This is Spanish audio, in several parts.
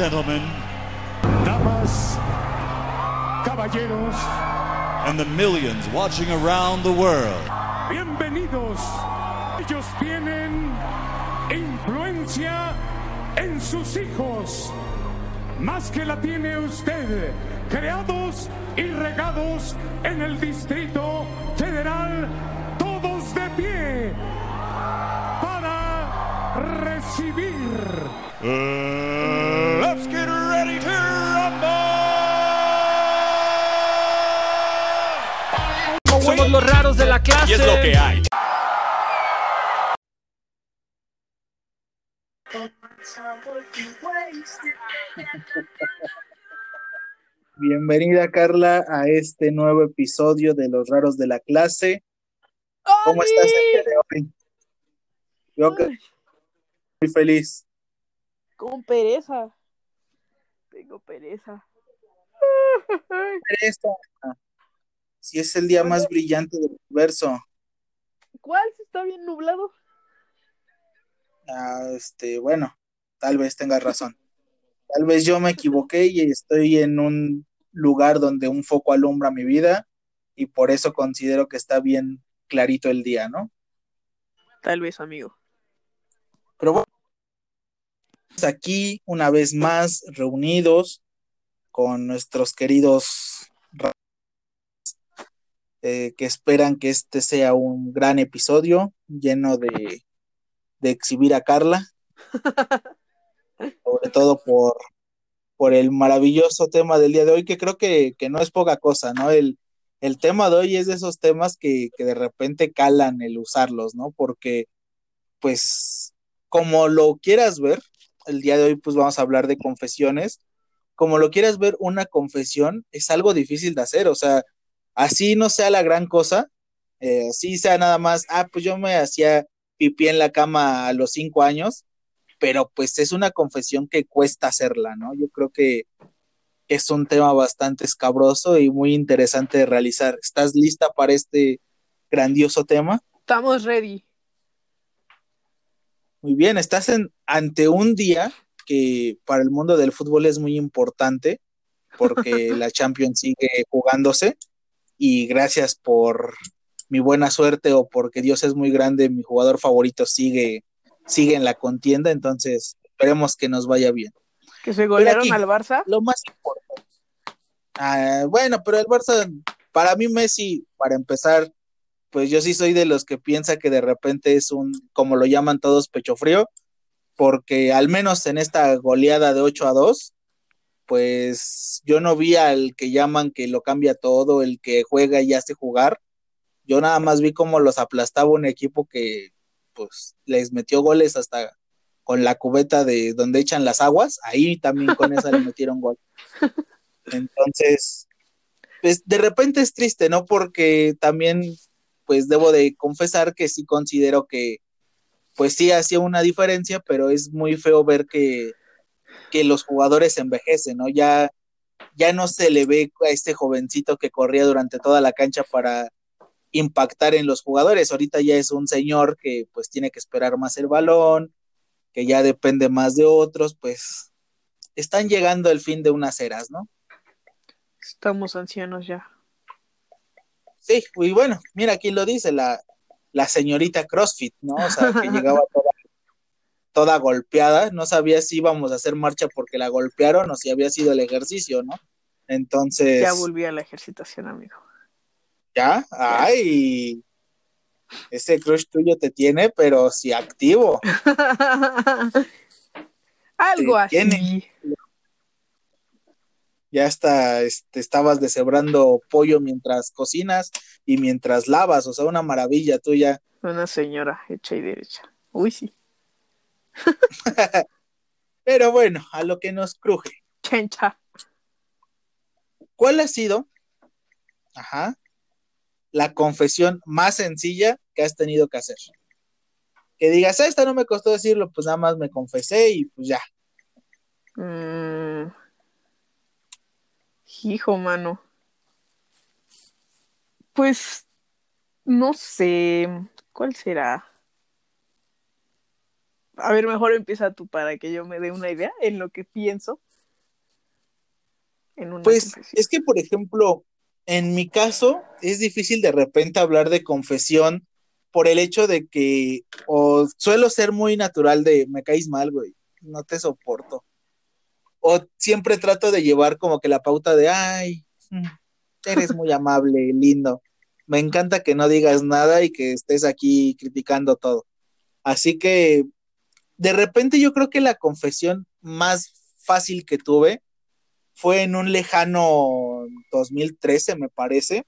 gentlemen, damas, caballeros, and the millions watching around the world. bienvenidos. Ellos tienen influencia en sus hijos, más que la tiene usted, creados y regados en el Distrito Federal, todos de pie para recibir. Uh, Somos los raros de la clase. Y es lo que hay. Bienvenida Carla a este nuevo episodio de Los Raros de la Clase. ¿Cómo estás el día de hoy? Yo que muy feliz. Con pereza. Tengo pereza. Esta, Si es el día más brillante del universo. ¿Cuál? Si está bien nublado. Ah, este, bueno, tal vez tengas razón. Tal vez yo me equivoqué y estoy en un lugar donde un foco alumbra mi vida y por eso considero que está bien clarito el día, ¿no? Tal vez, amigo. Pero bueno, estamos aquí una vez más reunidos con nuestros queridos eh, que esperan que este sea un gran episodio lleno de, de exhibir a Carla, sobre todo por, por el maravilloso tema del día de hoy, que creo que, que no es poca cosa, ¿no? El, el tema de hoy es de esos temas que, que de repente calan el usarlos, ¿no? Porque, pues, como lo quieras ver, el día de hoy pues vamos a hablar de confesiones. Como lo quieras ver, una confesión es algo difícil de hacer, o sea, así no sea la gran cosa, eh, así sea nada más, ah, pues yo me hacía pipí en la cama a los cinco años, pero pues es una confesión que cuesta hacerla, ¿no? Yo creo que es un tema bastante escabroso y muy interesante de realizar. ¿Estás lista para este grandioso tema? Estamos ready. Muy bien, estás en, ante un día que para el mundo del fútbol es muy importante porque la Champions sigue jugándose y gracias por mi buena suerte o porque Dios es muy grande, mi jugador favorito sigue, sigue en la contienda, entonces esperemos que nos vaya bien. Que se golearon aquí. al Barça. Lo más importante. Ah, bueno, pero el Barça, para mí Messi, para empezar, pues yo sí soy de los que piensa que de repente es un, como lo llaman todos, pecho frío, porque al menos en esta goleada de 8 a 2, pues yo no vi al que llaman que lo cambia todo, el que juega y hace jugar. Yo nada más vi cómo los aplastaba un equipo que pues les metió goles hasta con la cubeta de donde echan las aguas, ahí también con esa le metieron gol. Entonces, pues de repente es triste, ¿no? Porque también, pues debo de confesar que sí considero que, pues sí hacía una diferencia, pero es muy feo ver que, que los jugadores envejecen, ¿no? Ya, ya no se le ve a este jovencito que corría durante toda la cancha para impactar en los jugadores. Ahorita ya es un señor que pues tiene que esperar más el balón, que ya depende más de otros, pues están llegando el fin de unas eras, ¿no? Estamos ancianos ya. Sí, y bueno, mira, aquí lo dice la, la señorita CrossFit, ¿no? O sea, que llegaba toda, toda golpeada, no sabía si íbamos a hacer marcha porque la golpearon o si había sido el ejercicio, ¿no? Entonces, Ya volví a la ejercitación, amigo. ¿ya? Ay, ese crush tuyo te tiene, pero sí activo. Algo así. tiene. Ya hasta este, estabas deshebrando pollo mientras cocinas y mientras lavas, o sea, una maravilla tuya. Una señora hecha y derecha. Uy, sí. Pero bueno, a lo que nos cruje. Chencha. ¿Cuál ha sido, ajá, la confesión más sencilla que has tenido que hacer? Que digas, "Ah, esta no me costó decirlo, pues nada más me confesé y pues ya. Mm. Hijo, mano. Pues no sé. ¿Cuál será? A ver, mejor empieza tú para que yo me dé una idea en lo que pienso. en una Pues confesión. es que, por ejemplo, en mi caso es difícil de repente hablar de confesión por el hecho de que o suelo ser muy natural de me caes mal, güey, no te soporto. O siempre trato de llevar como que la pauta de, ay, mm, eres muy amable, lindo. Me encanta que no digas nada y que estés aquí criticando todo. Así que de repente yo creo que la confesión más fácil que tuve fue en un lejano 2013, me parece,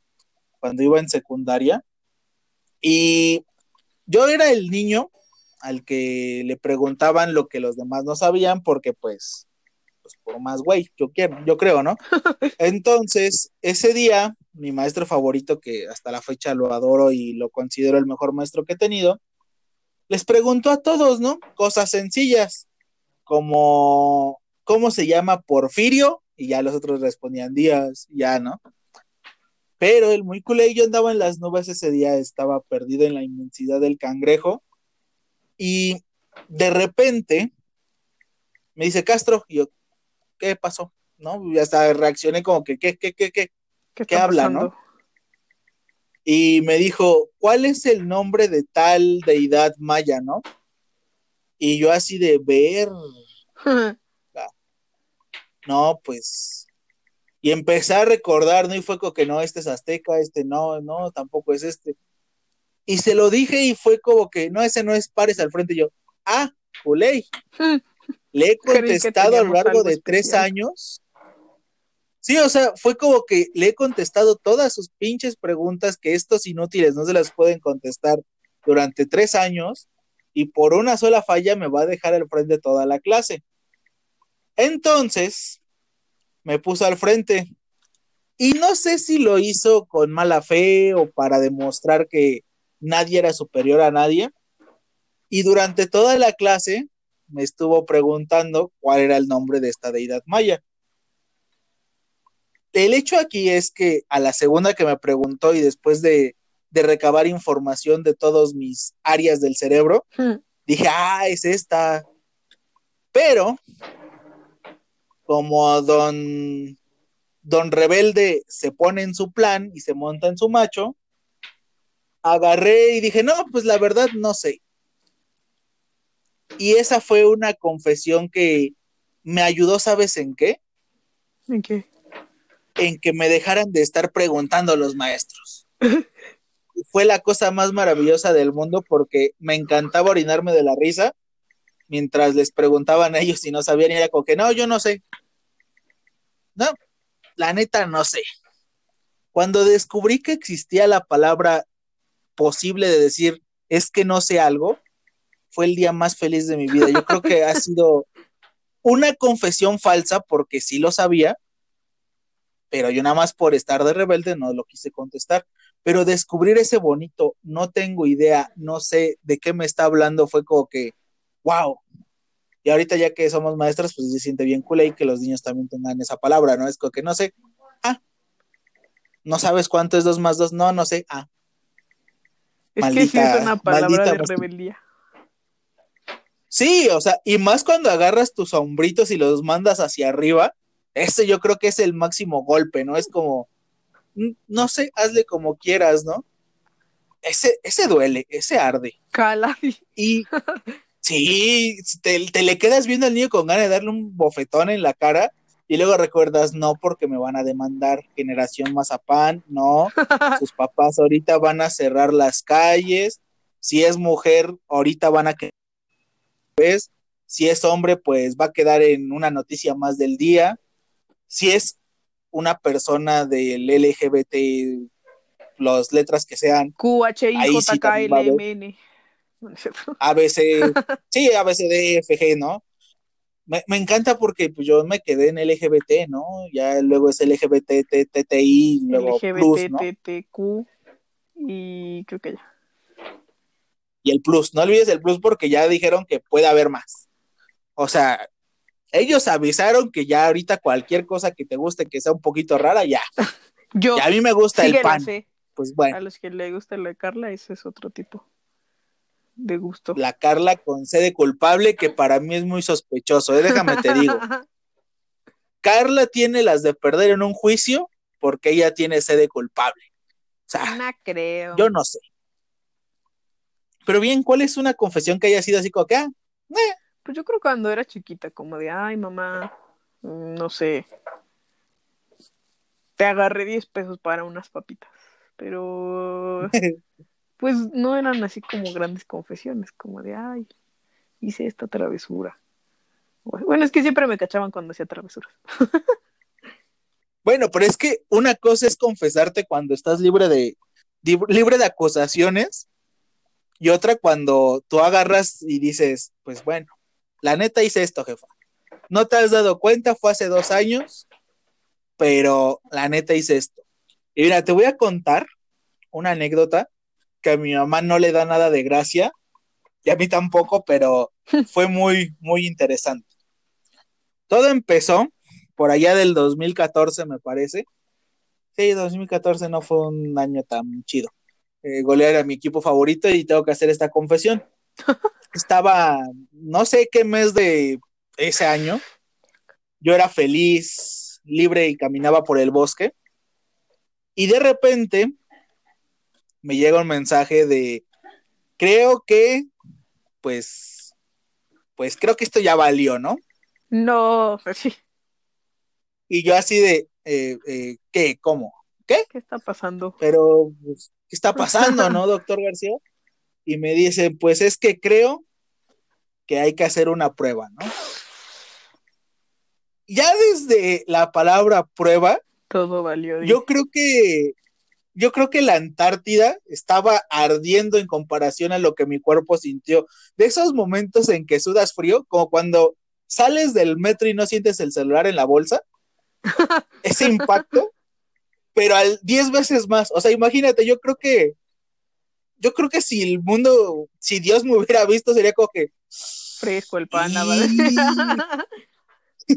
cuando iba en secundaria. Y yo era el niño al que le preguntaban lo que los demás no sabían, porque pues, pues por más güey, yo quiero, yo creo, ¿no? Entonces, ese día, mi maestro favorito, que hasta la fecha lo adoro y lo considero el mejor maestro que he tenido, les preguntó a todos, ¿no? Cosas sencillas, como ¿cómo se llama Porfirio? Y ya los otros respondían Díaz, ya, ¿no? Pero el muy culé, yo andaba en las nubes ese día, estaba perdido en la inmensidad del cangrejo, y de repente me dice Castro, y yo, ¿qué pasó? ¿No? Y hasta reaccioné como que, ¿qué, qué, qué, qué? ¿Qué, ¿qué está habla, pasando? no? Y me dijo, ¿cuál es el nombre de tal deidad maya, no? Y yo así de ver, no, pues. Y empecé a recordar, ¿no? Y fue como que no, este es azteca, este no, no, tampoco es este. Y se lo dije y fue como que, no, ese no es Pares al frente. Y yo, ah, Culey. Le he contestado a lo largo de tres años. Sí, o sea, fue como que le he contestado todas sus pinches preguntas que estos inútiles no se las pueden contestar durante tres años y por una sola falla me va a dejar al frente toda la clase. Entonces, me puso al frente y no sé si lo hizo con mala fe o para demostrar que nadie era superior a nadie. Y durante toda la clase me estuvo preguntando cuál era el nombre de esta deidad maya. El hecho aquí es que a la segunda que me preguntó y después de, de recabar información de todos mis áreas del cerebro, dije, ah, es esta. Pero, como don, don Rebelde se pone en su plan y se monta en su macho, agarré y dije, no, pues la verdad no sé. Y esa fue una confesión que me ayudó, ¿sabes en qué? ¿En qué? En que me dejaran de estar preguntando a los maestros. fue la cosa más maravillosa del mundo porque me encantaba orinarme de la risa mientras les preguntaban a ellos si no sabían y era como que no, yo no sé. No, la neta no sé. Cuando descubrí que existía la palabra posible de decir es que no sé algo, fue el día más feliz de mi vida. Yo creo que ha sido una confesión falsa porque sí lo sabía, pero yo nada más por estar de rebelde no lo quise contestar. Pero descubrir ese bonito, no tengo idea, no sé de qué me está hablando, fue como que, wow. Y ahorita ya que somos maestros, pues se siente bien cool y que los niños también tengan esa palabra, ¿no? Es como que no sé, ah, no sabes cuánto es dos más dos, no, no sé, ah. Es que sí es una palabra maldita de rebeldía. Sí, o sea, y más cuando agarras tus hombritos y los mandas hacia arriba, ese yo creo que es el máximo golpe, ¿no? Es como, mm, no sé, hazle como quieras, ¿no? Ese, ese duele, ese arde. Cala. Y sí, te, te le quedas viendo al niño con ganas de darle un bofetón en la cara y luego recuerdas, no, porque me van a demandar generación mazapán, no, sus papás ahorita van a cerrar las calles, si es mujer, ahorita van a que ¿ves? si es hombre, pues va a quedar en una noticia más del día, si es una persona del LGBT, las letras que sean Q, H, I, Ahí J, sí. ABC, sí, ABC, F, G, ¿no? Me, me encanta porque pues, yo me quedé en LGBT, ¿no? Ya luego es LGBT, T, T, T, I, luego plus, ¿no? LGBTQ y creo que ya. Y el plus, no olvides el plus porque ya dijeron que puede haber más. O sea, ellos avisaron que ya ahorita cualquier cosa que te guste que sea un poquito rara, ya. Yo Y a mí me gusta el pan. sé. Pues bueno, A los que le gusta la Carla, ese es otro tipo de gusto. la Carla con C de culpable que para mí es muy sospechoso, ¿eh? déjame te digo. Carla tiene las de perder en un juicio porque ella tiene sede culpable. O sea, No creo. yo no sé. Pero bien, ¿cuál es una confesión que haya sido así como que, ah, eh, Pues yo creo que cuando era chiquita, como de, ay, mamá, mm, no sé, te agarré 10 pesos para unas papitas. Pero, pues no eran así como grandes confesiones, como de, ay, hice esta travesura. Bueno, es que siempre me cachaban cuando hacía travesuras. Bueno, pero es que una cosa es confesarte cuando estás libre de libre de acusaciones y otra cuando tú agarras y dices, pues bueno, la neta hice esto, jefa. No te has dado cuenta, fue hace dos años, pero la neta hice esto. Y mira, te voy a contar una anécdota que a mi mamá no le da nada de gracia y a mí tampoco, pero fue muy, muy interesante. Todo empezó por allá del 2014, me parece. Sí, 2014 no fue un año tan chido. Eh, golear a mi equipo favorito y tengo que hacer esta confesión. Estaba, no sé qué mes de ese año, yo era feliz, libre y caminaba por el bosque. Y de repente me llega un mensaje de, creo que, pues, pues creo que esto ya valió, ¿no? No, sí, Y yo así de, eh, eh, ¿qué? ¿Cómo? ¿Qué? ¿qué está pasando? Pero, pues, ¿qué está pasando, no, doctor García? Y me dice, pues es que creo que hay que hacer una prueba, ¿no? Ya desde la palabra prueba, Todo valió. yo creo que, yo creo que la Antártida estaba ardiendo en comparación a lo que mi cuerpo sintió. De esos momentos en que sudas frío, como cuando sales del metro y no sientes el celular en la bolsa, ese impacto, pero al 10 veces más. O sea, imagínate, yo creo que, yo creo que si el mundo, si Dios me hubiera visto, sería como que, Fresco el pan, Y-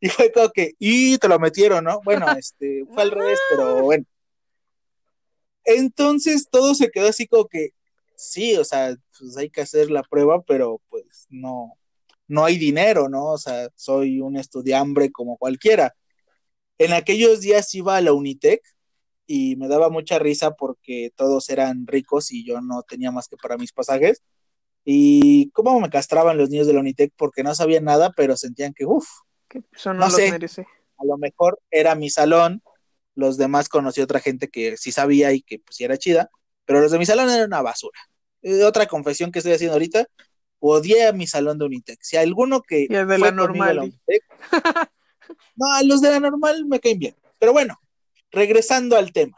y fue como que, y te lo metieron, ¿no? Bueno, este, fue al revés, pero bueno. Entonces todo se quedó así como que, sí, o sea, pues hay que hacer la prueba, pero pues no, no hay dinero, ¿no? O sea, soy un estudiambre como cualquiera. En aquellos días iba a la Unitec y me daba mucha risa porque todos eran ricos y yo no tenía más que para mis pasajes. Y cómo me castraban los niños de la Unitec porque no sabían nada, pero sentían que, uff, no, No sé. merece. a lo mejor era mi salón, los demás conocí otra gente que sí sabía y que pues era chida, pero los de mi salón eran una basura. Eh, otra confesión que estoy haciendo ahorita, odié a mi salón de Unitec. Si alguno que Y el de la normal. Unitec, no, los de la normal me caen bien. Pero bueno, regresando al tema.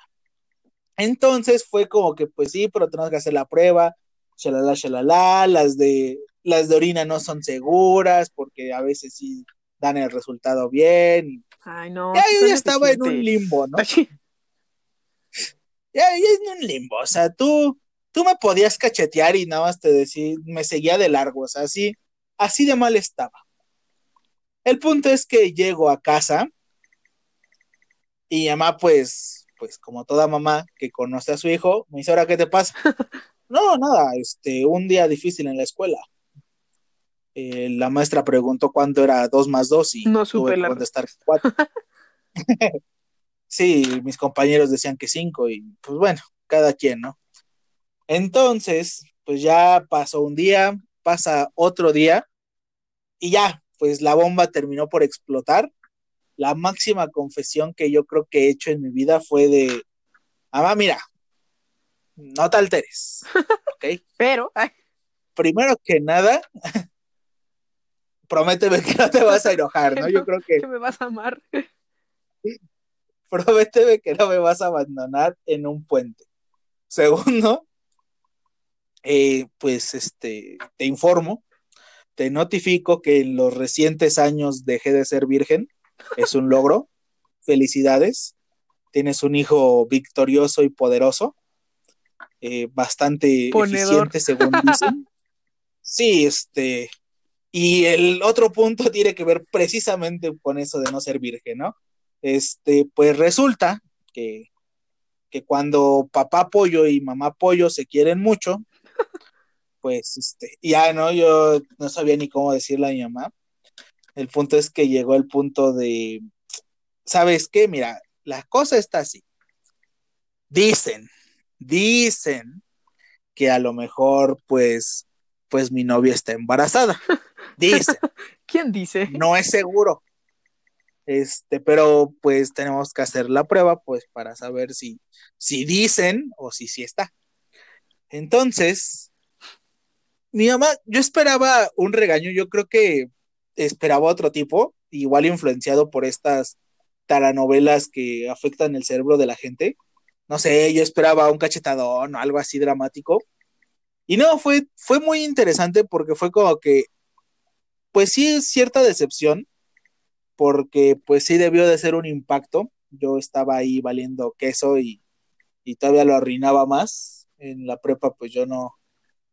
Entonces fue como que, pues sí, pero tenemos que hacer la prueba, shalala, shalala, las de, las de orina no son seguras porque a veces sí dan el resultado bien. y Ay, no. ya yo ya estaba en un limbo, ¿no? Ay, Ya, ya en un limbo, o sea, tú, tú me podías cachetear y nada más te decía, me seguía de largo, o sea, así, así de mal estaba. El punto es que llego a casa y mi mamá, pues, pues como toda mamá que conoce a su hijo, me dice, ¿ahora qué te pasa? No, nada, este, un día difícil en la escuela. Eh, la maestra preguntó cuánto era dos más dos y No tuve supe que la contestar cuatro. Sí, mis compañeros decían que cinco y pues bueno, cada quien, ¿no? Entonces, pues ya pasó un día, pasa otro día y ya, pues la bomba terminó por explotar. La máxima confesión que yo creo que he hecho en mi vida fue de, mamá, mira, no te alteres, ¿ok? Pero, ay, Primero que nada, prométeme que no te vas a enojar, ¿no? Yo creo que que me vas a amar. prométeme que no me vas a abandonar en un puente. Segundo, eh, pues este, te informo, te notifico que en los recientes años dejé de ser virgen, es un logro, felicidades, tienes un hijo victorioso y poderoso, eh, bastante Ponedor. eficiente según dicen. Sí, este, y el otro punto tiene que ver precisamente con eso de no ser virgen, ¿no? Este, pues resulta que, que cuando papá pollo y mamá pollo se quieren mucho, pues este, ya no, yo no sabía ni cómo decirle a mi mamá. El punto es que llegó el punto de, ¿sabes qué? Mira, la cosa está así. Dicen, dicen que a lo mejor, pues, pues mi novia está embarazada. Dicen. ¿Quién dice? No es seguro. Este, pero pues tenemos que hacer la prueba, pues, para saber si, si dicen o si sí está. Entonces, mi mamá, yo esperaba un regaño, yo creo que esperaba otro tipo, igual influenciado por estas telenovelas que afectan el cerebro de la gente. No sé, yo esperaba un cachetadón o algo así dramático. Y no, fue, fue muy interesante porque fue como que, pues sí, cierta decepción, porque pues sí debió de ser un impacto. Yo estaba ahí valiendo queso y, y todavía lo arruinaba más. En la prepa, pues yo no,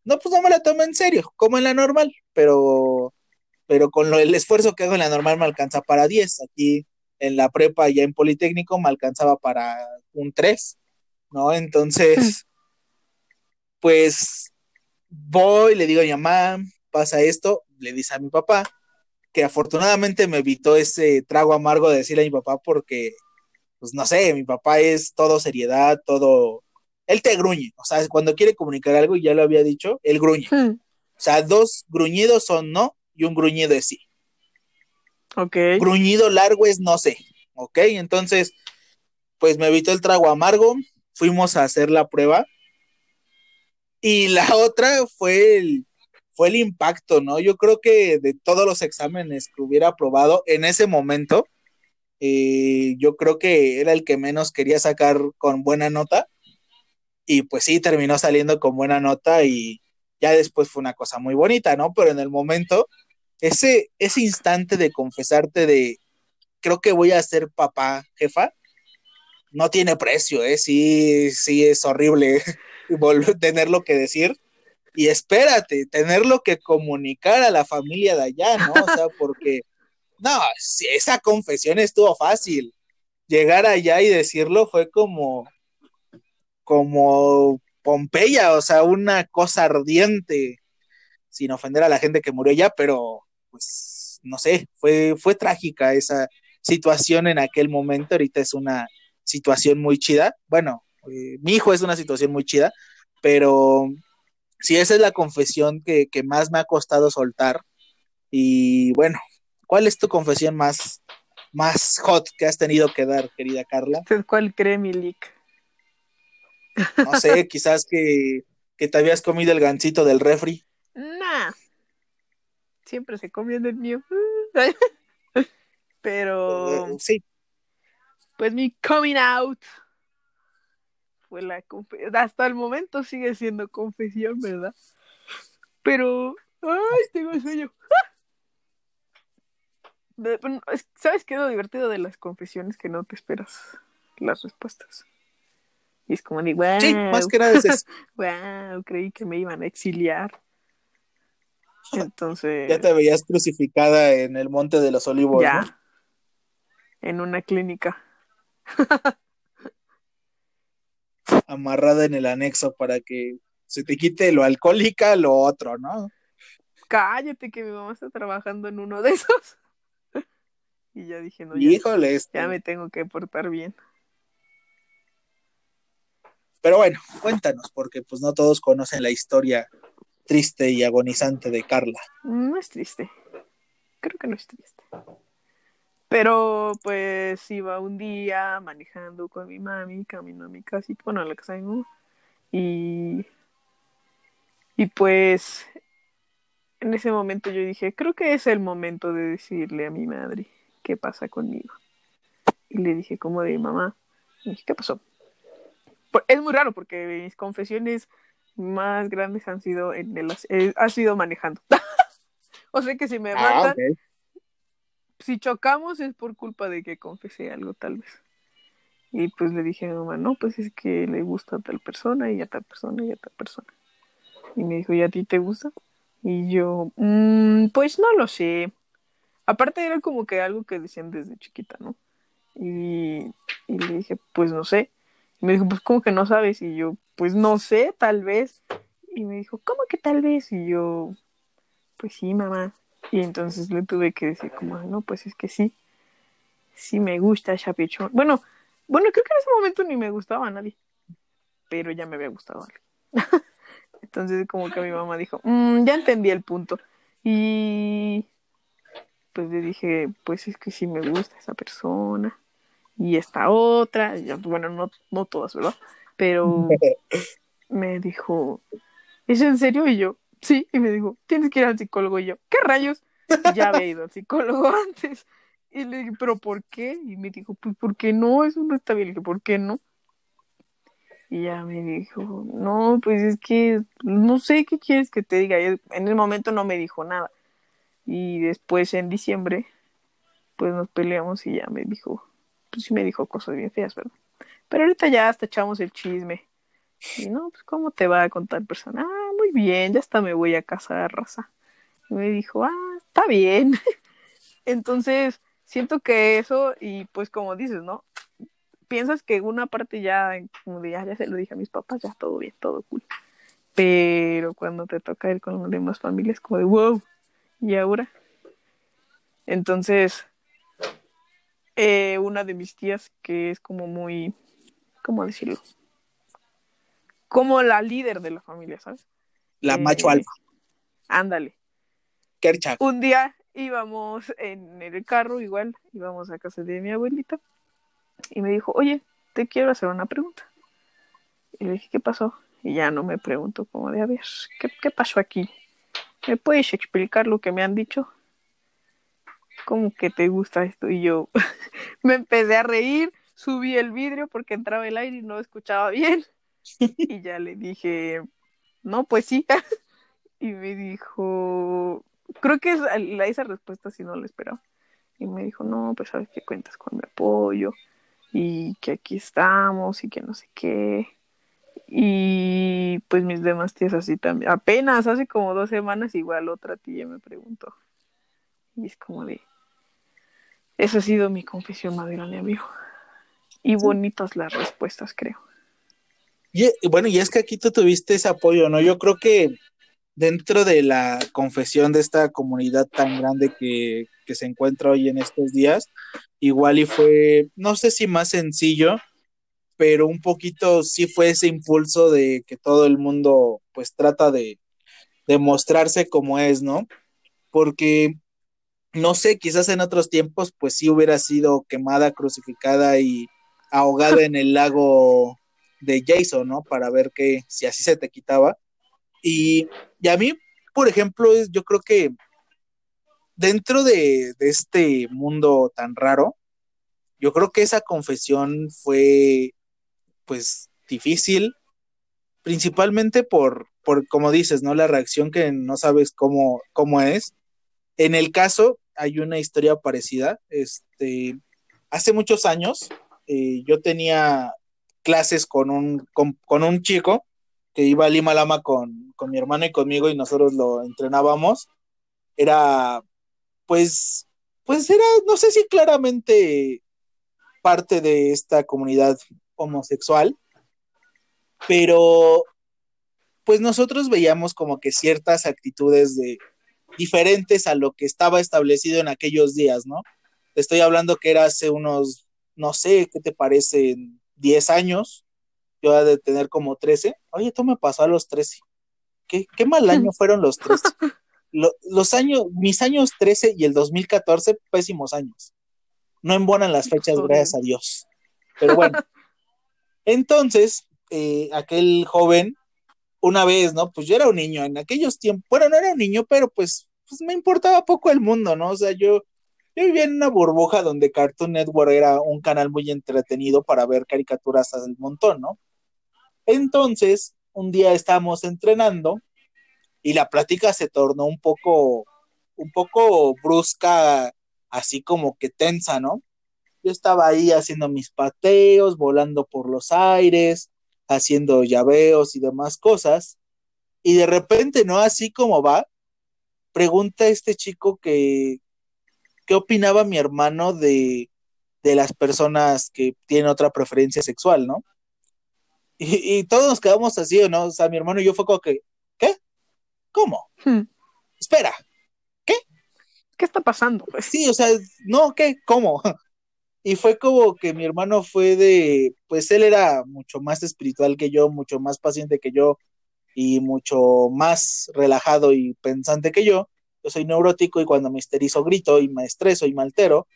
no, pues no me la tomé en serio, como en la normal, pero, pero con lo, el esfuerzo que hago en la normal me alcanza para 10. Aquí en la prepa, ya en Politécnico, me alcanzaba para un 3, ¿no? Entonces, pues voy, le digo a mi mamá, pasa esto, le dice a mi papá, que afortunadamente me evitó ese trago amargo de decirle a mi papá porque, pues no sé, mi papá es todo seriedad, todo... Él te gruñe, o sea, cuando quiere comunicar algo, y ya lo había dicho, él gruñe. Hmm, O sea, dos gruñidos son no y un gruñido es sí. Ok. Gruñido largo es no sé, ¿ok? Entonces, pues me evitó el trago amargo, fuimos a hacer la prueba y la otra fue el, fue el impacto, ¿no? Yo creo que de todos los exámenes que hubiera aprobado en ese momento, eh, yo creo que era el que menos quería sacar con buena nota y pues sí, terminó saliendo con buena nota y ya después fue una cosa muy bonita, ¿no? Pero en el momento, ese, ese instante de confesarte de, creo que voy a ser papá, jefa, no tiene precio, ¿eh? Sí, sí es horrible volver, tenerlo que decir. Y espérate, tenerlo que comunicar a la familia de allá, ¿no? O sea, porque, no, si esa confesión estuvo fácil. Llegar allá y decirlo fue como, como Pompeya, o sea, una cosa ardiente, sin ofender a la gente que murió allá, pero, pues, no sé, fue, fue trágica esa situación en aquel momento. Ahorita es una situación muy chida. Bueno, eh, mi hijo es una situación muy chida, pero sí, esa es la confesión que, que, más me ha costado soltar. Y bueno, ¿cuál es tu confesión más, más hot que has tenido que dar, querida Carla? ¿Usted cuál cree, Milik? No sé, quizás que, que, te habías comido el gancito del refri. Siempre se comiendo el mío. Pero. Uh, sí. Pues mi coming out fue la confesión. Hasta el momento sigue siendo confesión, ¿verdad? Pero. ¡Ay! Tengo sueño. ¿Sabes qué es lo divertido de las confesiones? Que no te esperas las respuestas. Y es como de, wow. Sí, más que nada es eso. wow, creí que me iban a exiliar. Entonces. Ya te veías crucificada en el Monte de los Olivos. Ya. ¿no? En una clínica. Amarrada en el anexo para que se te quite lo alcohólica, lo otro, ¿no? Cállate que mi mamá está trabajando en uno de esos. y ya dije, no, ya, Híjole, este... ya me tengo que portar bien. Pero bueno, cuéntanos, porque pues no todos conocen la historia triste y agonizante de Carla. No es triste. Creo que no es triste. Pero pues iba un día manejando con mi mami, camino a mi casa, bueno, a la casa de mi. Y, y pues en ese momento yo dije, creo que es el momento de decirle a mi madre qué pasa conmigo. Y le dije como de mamá, ¿qué pasó? Es muy raro porque mis confesiones más grandes han sido en el eh, ha sido manejando. o sea que si me matan, ah, okay. si chocamos es por culpa de que confesé algo tal vez. Y pues le dije a mi mamá, no, pues es que le gusta a tal persona y a tal persona y a tal persona. Y me dijo, ¿y a ti te gusta? Y yo, mmm, pues no lo sé. Aparte era como que algo que decían desde chiquita, ¿no? Y, y le dije, pues no sé. Y me dijo, pues ¿cómo que no sabes? Y yo, pues no sé, tal vez. Y me dijo, ¿cómo que tal vez? Y yo, pues sí, mamá. Y entonces le tuve que decir como, no, pues es que sí, sí me gusta Chapichón. Bueno, bueno, creo que en ese momento ni me gustaba a nadie, pero ya me había gustado a alguien. entonces como que mi mamá dijo, "Mm, ya entendí el punto. Y pues le dije, pues es que sí me gusta esa persona. Y esta otra, bueno, no, no todas, ¿verdad? Pero me dijo, ¿es en serio? Y yo, sí, y me dijo, tienes que ir al psicólogo. Y yo, ¿qué rayos? Ya había ido al psicólogo antes. Y le dije, ¿pero por qué? Y me dijo, pues, ¿por qué no? Eso no está bien. Le dije, ¿por qué no? Y ya me dijo, no, pues es que no sé qué quieres que te diga. Y en el momento no me dijo nada. Y después en diciembre, pues nos peleamos y ya me dijo, pues sí me dijo cosas bien feas, ¿verdad? Pero ahorita ya hasta echamos el chisme. Y no, pues ¿cómo te va con tal persona? Ah, muy bien, ya hasta me voy a casar, raza. Y me dijo, ah, está bien. Entonces, siento que eso, y pues como dices, ¿no? Piensas que una parte ya, como de ya, ya se lo dije a mis papás, ya todo bien, todo cool. Pero cuando te toca ir con las demás familias, como de wow, ¿y ahora? Entonces, eh, una de mis tías que es como muy, ¿cómo decirlo? Como la líder de la familia, ¿sabes? La Eh, macho alfa, Ándale. Kerchak. Un día íbamos en el carro, igual, íbamos a casa de mi abuelita, y me dijo, oye, te quiero hacer una pregunta. Y le dije, ¿qué pasó? Y ya no me preguntó como de, a ver, ¿qué, qué pasó aquí? ¿Me puedes explicar lo que me han dicho? ¿Cómo que te gusta esto? Y yo me empecé a reír, subí el vidrio porque entraba el aire y no escuchaba bien. Y ya le dije, no, pues sí. Y me dijo, creo que esa, respuesta sí no la esperaba. Y me dijo, no, pues sabes que cuentas con mi apoyo y que aquí estamos y que no sé qué. Y pues mis demás tías así también. Apenas hace como dos semanas igual otra tía me preguntó. Y es como de, esa ha sido mi confesión más grande, amigo. Y bonitas las respuestas, creo. Y, bueno, y es que aquí tú tuviste ese apoyo, ¿no? Yo creo que dentro de la confesión de esta comunidad tan grande que, que se encuentra hoy en estos días, igual y fue, no sé si más sencillo, pero un poquito sí fue ese impulso de que todo el mundo pues trata de, de mostrarse como es, ¿no? Porque no sé, quizás en otros tiempos pues sí hubiera sido quemada, crucificada y ahogada en el lago de Jason, ¿no? Para ver que si así se te quitaba. Y, y a mí, por ejemplo, es, yo creo que dentro de, de este mundo tan raro, yo creo que esa confesión fue, pues, difícil, principalmente por, por, como dices, ¿no? La reacción que no sabes cómo, cómo es. En el caso, hay una historia parecida. Este, hace muchos años, eh, yo tenía clases con un, con, un chico que iba a Lima Lama con, con mi hermano y conmigo y nosotros lo entrenábamos. Era, pues, pues era, no sé si claramente parte de esta comunidad homosexual, pero pues nosotros veíamos como que ciertas actitudes de diferentes a lo que estaba establecido en aquellos días, ¿no? Estoy hablando que era hace unos, no sé, ¿qué te parece? 10 años, yo he de tener como 13. Oye, tú me pasó a los 13. ¿Qué, qué mal año fueron los 13? Lo, los años, mis años 13 y el 2014, pésimos años. No embonan las fechas, Joder. gracias a Dios. Pero bueno, entonces, eh, aquel joven, una vez, ¿no? Pues yo era un niño en aquellos tiempos, bueno, no era un niño, pero pues, pues me importaba poco el mundo, ¿no? O sea, yo, yo vivía en una burbuja donde Cartoon Network era un canal muy entretenido para ver caricaturas al montón, ¿no? Entonces, un día estábamos entrenando y la plática se tornó un poco, un poco brusca, así como que tensa, ¿no? Yo estaba ahí haciendo mis pateos, volando por los aires, haciendo llaveos y demás cosas, y de repente, ¿no? Así como va, pregunta este chico que, ¿qué opinaba mi hermano de, de las personas que tienen otra preferencia sexual, ¿no? Y, y todos nos quedamos así, ¿no? O sea, mi hermano y yo fue como que, ¿qué? ¿Cómo? Hmm. Espera, ¿qué? ¿qué está pasando? Pues Sí, o sea, no, ¿qué? ¿Cómo? Y fue como que mi hermano fue de, pues él era mucho más espiritual que yo, mucho más paciente que yo y mucho más relajado y pensante que yo. Yo soy neurótico y cuando me histerizo grito y me estreso y me altero.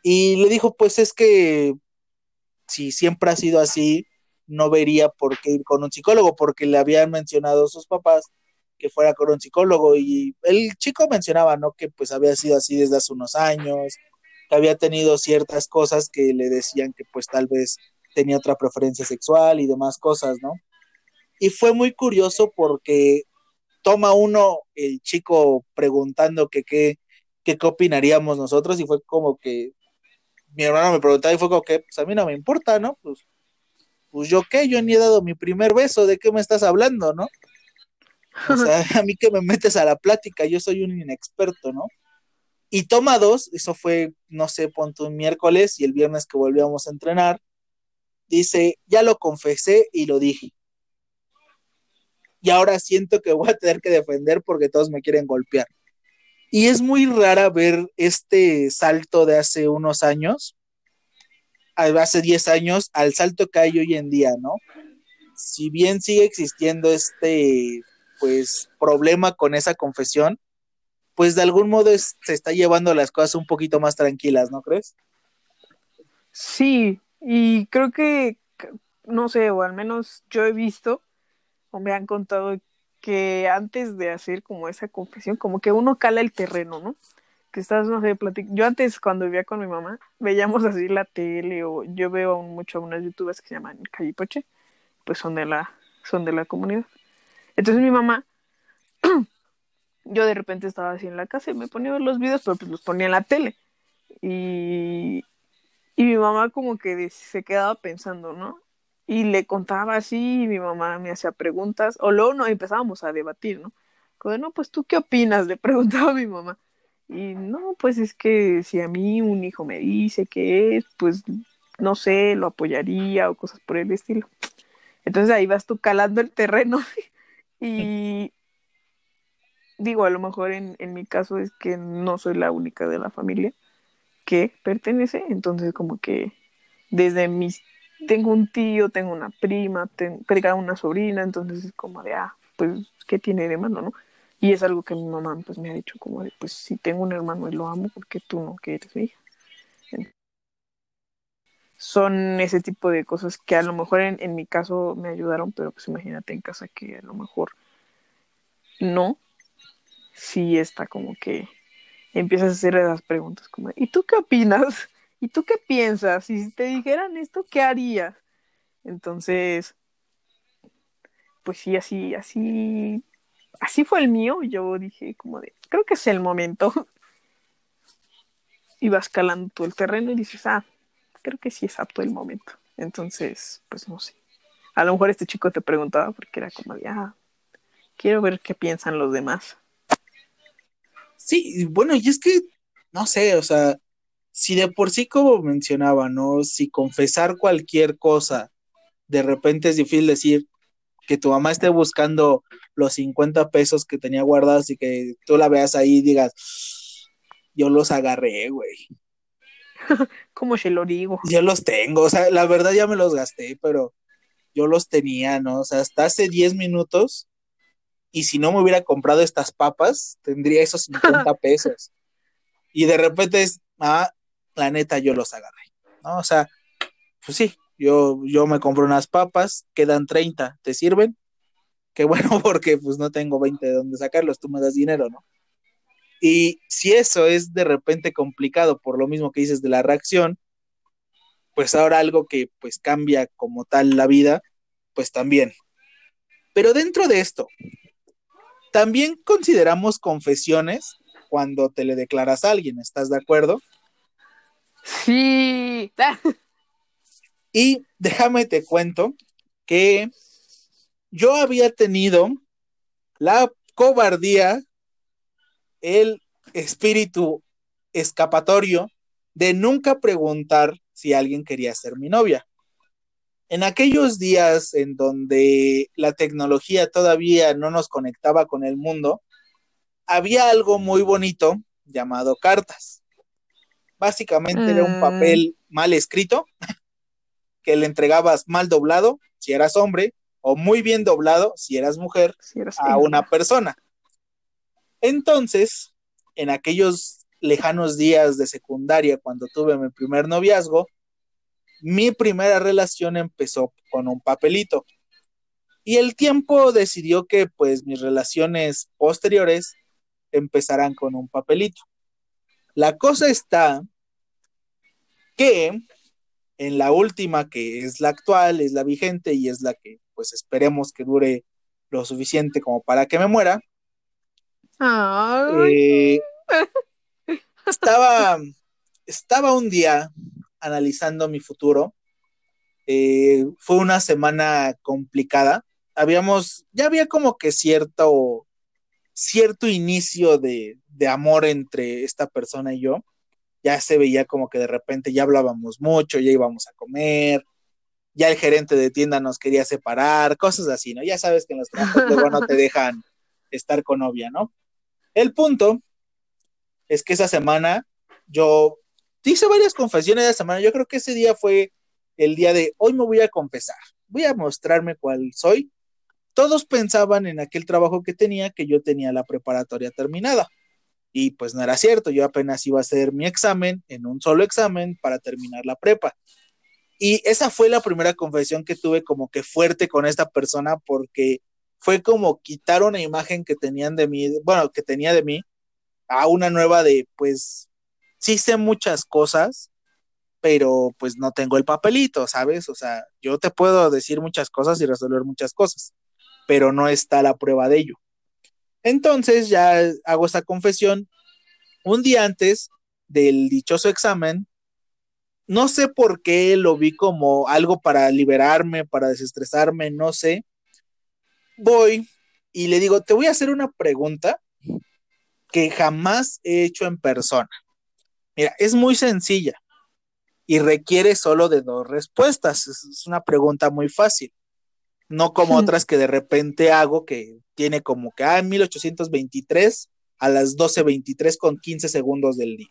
Y le dijo, pues es que si siempre ha sido así, no vería por qué ir con un psicólogo, porque le habían mencionado sus papás que fuera con un psicólogo y el chico mencionaba, ¿no? Que pues había sido así desde hace unos años, que había tenido ciertas cosas que le decían que pues tal vez tenía otra preferencia sexual y demás cosas, ¿no? Y fue muy curioso porque toma uno el chico preguntando que qué, qué opinaríamos nosotros y fue como que mi hermano me preguntaba y fue como que pues a mí no me importa, ¿no? Pues, pues yo qué, yo ni he dado mi primer beso, ¿de qué me estás hablando, no? O sea, a mí que me metes a la plática, yo soy un inexperto, ¿no? Y toma dos, eso fue, no sé, punto un miércoles y el viernes que volvíamos a entrenar, dice, ya lo confesé y lo dije. Y ahora siento que voy a tener que defender porque todos me quieren golpear. Y es muy rara ver este salto de hace unos años, hace 10 años, al salto que hay hoy en día, ¿no? Si bien sigue existiendo este, pues, problema con esa confesión, pues de algún modo se está llevando las cosas un poquito más tranquilas, ¿no crees? Sí, y creo que, no sé, o al menos yo he visto, me han contado que antes de hacer como esa confesión, como que uno cala el terreno, ¿no? Que estás, no sé, platic... Yo antes, cuando vivía con mi mamá, veíamos así la tele, o yo veo mucho a unas youtubers que se llaman Callipoche, pues son de la, son de la comunidad. Entonces mi mamá yo de repente estaba así en la casa y me ponía a ver los videos, pero pues los ponía en la tele. Y, y mi mamá como que se quedaba pensando, ¿no? Y le contaba así, y mi mamá me hacía preguntas, o luego no, empezábamos a debatir, ¿no? Como, no, pues tú qué opinas, le preguntaba a mi mamá. Y no, pues es que si a mí un hijo me dice que es, pues no sé, lo apoyaría o cosas por el estilo. Entonces ahí vas tú calando el terreno y, digo, a lo mejor en, en, mi caso es que no soy la única de la familia que pertenece, entonces como que desde mis, tengo un tío, tengo una prima, tengo, una sobrina, entonces es como de, ah, pues, ¿qué tiene de malo, no? Y es algo que mi mamá pues me ha dicho como de, pues si tengo un hermano y lo amo, porque tú no que eres mi hija? Son ese tipo de cosas que a lo mejor en, en mi caso me ayudaron, pero pues imagínate en casa que a lo mejor no, sí está como que empiezas a hacer esas preguntas como, ¿y tú qué opinas? ¿Y tú qué piensas? Y si te dijeran esto, ¿qué harías? Entonces, pues sí, así, así, así fue el mío. Yo dije como de, creo que es el momento. y vas calando todo el terreno y dices, ah, creo que sí es apto el momento. Entonces, pues no sé. A lo mejor este chico te preguntaba porque era como de, ah, quiero ver qué piensan los demás. Sí, bueno, y es que, no sé, o sea, si de por sí como mencionaba, ¿no? Si confesar cualquier cosa, de repente es difícil decir que tu mamá esté buscando los 50 pesos que tenía guardados y que tú la veas ahí y digas, yo los agarré, güey. ¿Cómo se lo digo? Yo los tengo, o sea, la verdad ya me los gasté, pero yo los tenía, ¿no? O sea, hasta hace 10 minutos y si no me hubiera comprado estas papas, tendría esos 50 pesos. y de repente es, ah, la neta, yo los agarré, ¿no? O sea, pues sí, yo, yo me compro unas papas, quedan 30, ¿te sirven? Qué bueno, porque pues no tengo 20 de dónde sacarlos, tú me das dinero, ¿no? Y si eso es de repente complicado por lo mismo que dices de la reacción, pues ahora algo que pues cambia como tal la vida, pues también. Pero dentro de esto, también consideramos confesiones cuando te le declaras a alguien, ¿estás de acuerdo? Sí. y déjame te cuento que yo había tenido la cobardía, el espíritu escapatorio de nunca preguntar si alguien quería ser mi novia en aquellos días en donde la tecnología todavía no nos conectaba con el mundo, había algo muy bonito llamado cartas. Básicamente era un Mm. papel mal escrito que le entregabas mal doblado si eras hombre o muy bien doblado si eras mujer Si eras a una persona. Entonces, en aquellos lejanos días de secundaria, cuando tuve mi primer noviazgo, mi primera relación empezó con un papelito. Y el tiempo decidió que pues mis relaciones posteriores empezarán con un papelito. La cosa está que en la última, que es la actual, es la vigente y es la que pues esperemos que dure lo suficiente como para que me muera, eh, estaba, estaba un día analizando mi futuro. Eh, fue una semana complicada. Habíamos, ya había como que cierto, cierto inicio de, de amor entre esta persona y yo. Ya se veía como que de repente ya hablábamos mucho, ya íbamos a comer, ya el gerente de tienda nos quería separar, cosas así, ¿no? Ya sabes que en los trabajos luego no te dejan estar con novia, ¿no? El punto es que esa semana yo hice varias confesiones de esa semana. Yo creo que ese día fue el día de hoy me voy a confesar, voy a mostrarme cuál soy. Todos pensaban en aquel trabajo que tenía que yo tenía la preparatoria terminada. Y pues no era cierto, yo apenas iba a hacer mi examen en un solo examen para terminar la prepa. Y esa fue la primera confesión que tuve como que fuerte con esta persona porque fue como quitar una imagen que tenían de mí, bueno, que tenía de mí, a una nueva de, pues, sí sé muchas cosas, pero pues no tengo el papelito, ¿sabes? O sea, yo te puedo decir muchas cosas y resolver muchas cosas, pero no está la prueba de ello. Entonces ya hago esta confesión un día antes del dichoso examen. No sé por qué lo vi como algo para liberarme, para desestresarme, no sé. Voy y le digo, te voy a hacer una pregunta que jamás he hecho en persona. Mira, es muy sencilla y requiere solo de dos respuestas. Es, una pregunta muy fácil. No como otras que de repente hago que tiene como que, ah, 1823 a las 12.23 con 15 segundos del día.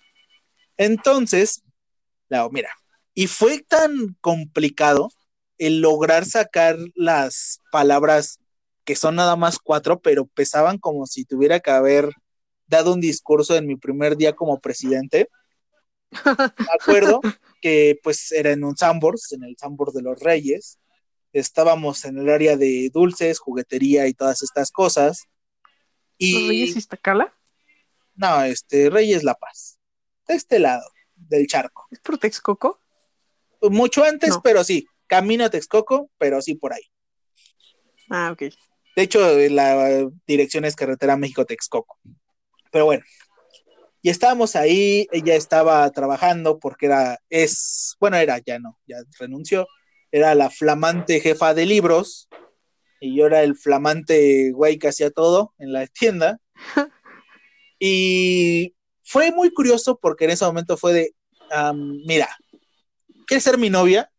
Entonces, la, mira, y fue tan complicado el lograr sacar las palabras que son nada más cuatro, pero pesaban como si tuviera que haber dado un discurso en mi primer día como presidente. Me acuerdo que pues era en un Sambors, en el Sambors de los Reyes. Estábamos en el área de dulces, juguetería y todas estas cosas. Y ¿Los Reyes Iztacala? no, este Reyes La Paz. De este lado del charco. ¿Es por Texcoco? Mucho antes, No. pero sí. Camino a Texcoco, pero sí por ahí. Ah, ok. De hecho, la dirección es carretera México-Texcoco. Pero bueno, y estábamos ahí, ella estaba trabajando porque era, es, bueno, era, ya no, ya renunció, era la flamante jefa de libros y yo era el flamante güey que hacía todo en la tienda. Y fue muy curioso porque en ese momento fue de, um, mira, ¿quieres ser mi novia?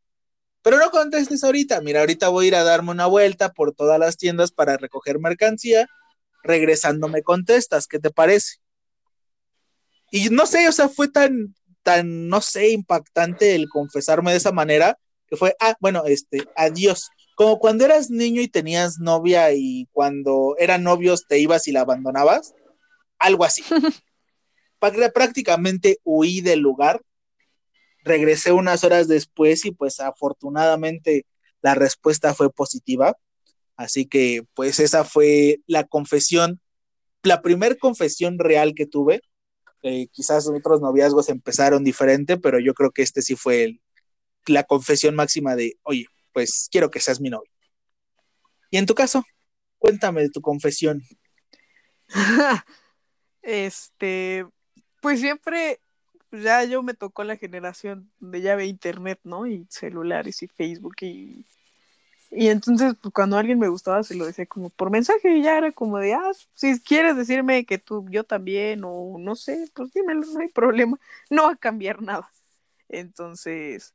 Pero no contestes ahorita, mira, ahorita voy a ir a darme una vuelta por todas las tiendas para recoger mercancía, regresando me contestas, ¿qué te parece? Y no sé, o sea, fue tan, tan, no sé, impactante el confesarme de esa manera, que fue, ah, bueno, este, adiós. Como cuando eras niño y tenías novia y cuando eran novios te ibas y la abandonabas, algo así. Prácticamente huí del lugar regresé unas horas después y pues afortunadamente la respuesta fue positiva. Así que pues esa fue la confesión, la primer confesión real que tuve. Eh, quizás otros noviazgos empezaron diferente, pero yo creo que este sí fue el, la confesión máxima de, oye, pues quiero que seas mi novio. Y en tu caso, cuéntame de tu confesión. este, pues siempre, ya yo me tocó la generación de ya ve internet, ¿no? Y celulares y Facebook y, y entonces pues, cuando alguien me gustaba se lo decía como por mensaje y ya era como de, ah, si quieres decirme que tú, yo también o no sé, pues dímelo, no hay problema, no va a cambiar nada. Entonces,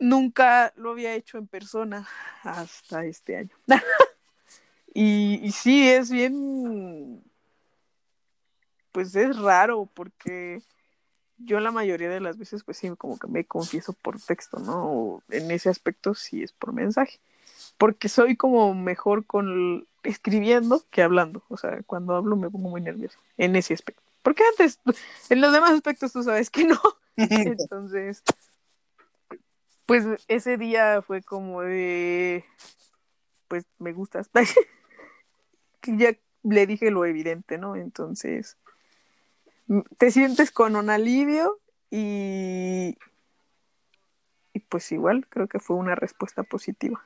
nunca lo había hecho en persona hasta este año. y, y sí, es bien pues es raro porque yo la mayoría de las veces pues sí como que me confieso por texto, ¿no? O en ese aspecto sí es por mensaje. Porque soy como mejor con escribiendo que hablando. O sea, cuando hablo me pongo muy nerviosa en ese aspecto. Porque antes, en los demás aspectos tú sabes que no. Entonces, pues ese día fue como de, pues me gustas. ya le dije lo evidente, ¿no? Entonces, te sientes con un alivio y, y pues igual creo que fue una respuesta positiva.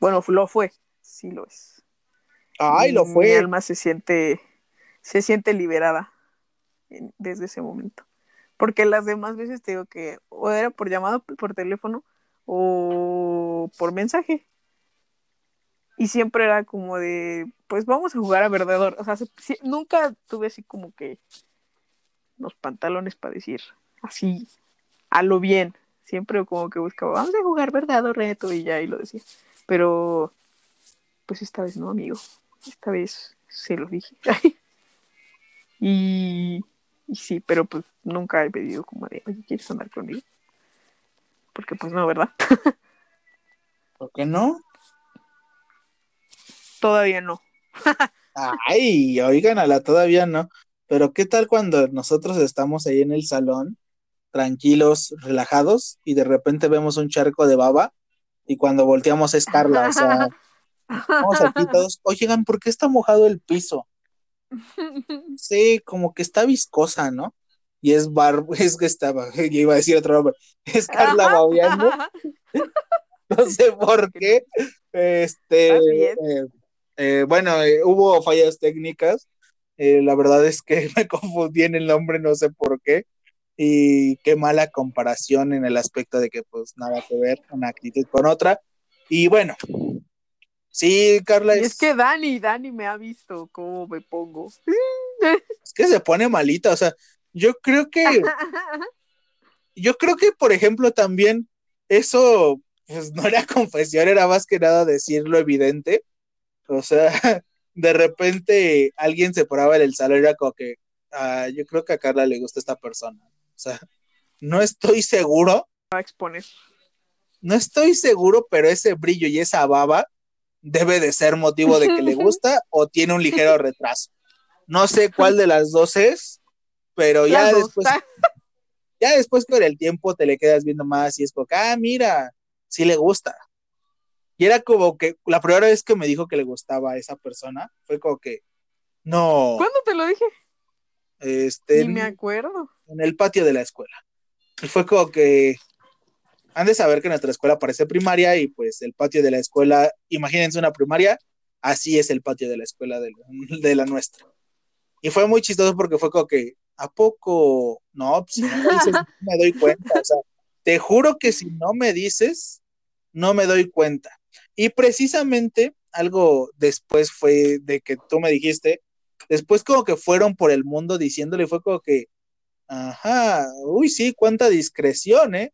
Bueno, lo fue, sí lo es. Ay, lo fue. Mi alma se siente, se siente liberada desde ese momento. Porque las demás veces te digo que o era por llamado por teléfono o por mensaje. Y siempre era como de, pues vamos a jugar a verdadero. O sea, nunca tuve así como que los pantalones para decir así a lo bien. Siempre como que buscaba, vamos a jugar verdad o reto y ya, y lo decía. Pero, pues esta vez no, amigo. Esta vez se lo dije. y, y sí, pero pues nunca he pedido como de, oye, ¿quieres andar conmigo? Porque pues no, ¿verdad? ¿Por qué no? Todavía no. Ay, oigan, a la todavía no. Pero ¿qué tal cuando nosotros estamos ahí en el salón, tranquilos, relajados, y de repente vemos un charco de baba y cuando volteamos es Carla? O sea, vamos aquí todos, oigan, ¿por qué está mojado el piso? Sí, como que está viscosa, ¿no? Y es bar, es que estaba, yo iba a decir otro nombre, es Carla babeando. no sé por qué. Este, eh, eh, bueno, eh, hubo fallas técnicas, eh, la verdad es que me confundí en el nombre, no sé por qué. Y qué mala comparación en el aspecto de que pues nada que ver una actitud con otra. Y bueno, sí, Carla. Es... es que Dani, Dani me ha visto cómo me pongo. Es que se pone malita, o sea, yo creo que, yo creo que, por ejemplo, también eso, pues no era confesión, era más que nada decir lo evidente. O sea, de repente alguien se paraba en el salón y era como que, ah, yo creo que a Carla le gusta esta persona. O sea, no estoy seguro. Va a exponer. No estoy seguro, pero ese brillo y esa baba debe de ser motivo de que le gusta o tiene un ligero retraso. No sé cuál de las dos es, pero ya después, ya después con el tiempo te le quedas viendo más y es como, ah, mira, sí le gusta. Y era como que la primera vez que me dijo que le gustaba a esa persona, fue como que, no. ¿Cuándo te lo dije? Este. Ni me acuerdo. En el patio de la escuela. Y fue como que, han de saber que nuestra escuela parece primaria y pues el patio de la escuela, imagínense una primaria, así es el patio de la escuela de la, de la nuestra. Y fue muy chistoso porque fue como que, ¿a poco? No, pues, si no me dices, me doy cuenta. O sea, te juro que si no me dices, no me doy cuenta. Y precisamente algo después fue de que tú me dijiste, después como que fueron por el mundo diciéndole, fue como que, ajá, uy, sí, cuánta discreción, ¿eh?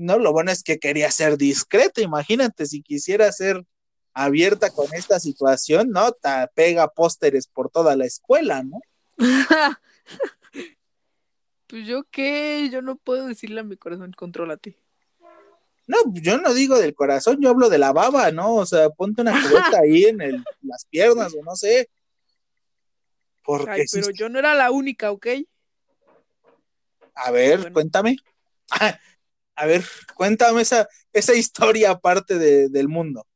No, lo bueno es que quería ser discreta, imagínate, si quisiera ser abierta con esta situación, ¿no? Te pega pósteres por toda la escuela, ¿no? pues yo qué, yo no puedo decirle a mi corazón, contrólate. No, yo no digo del corazón, yo hablo de la baba, ¿no? O sea, ponte una cubeta ahí en el, las piernas o no sé. Porque Ay, pero si... yo no era la única, ¿ok? A ver, bueno. cuéntame. A ver, cuéntame esa, esa historia aparte de, del mundo.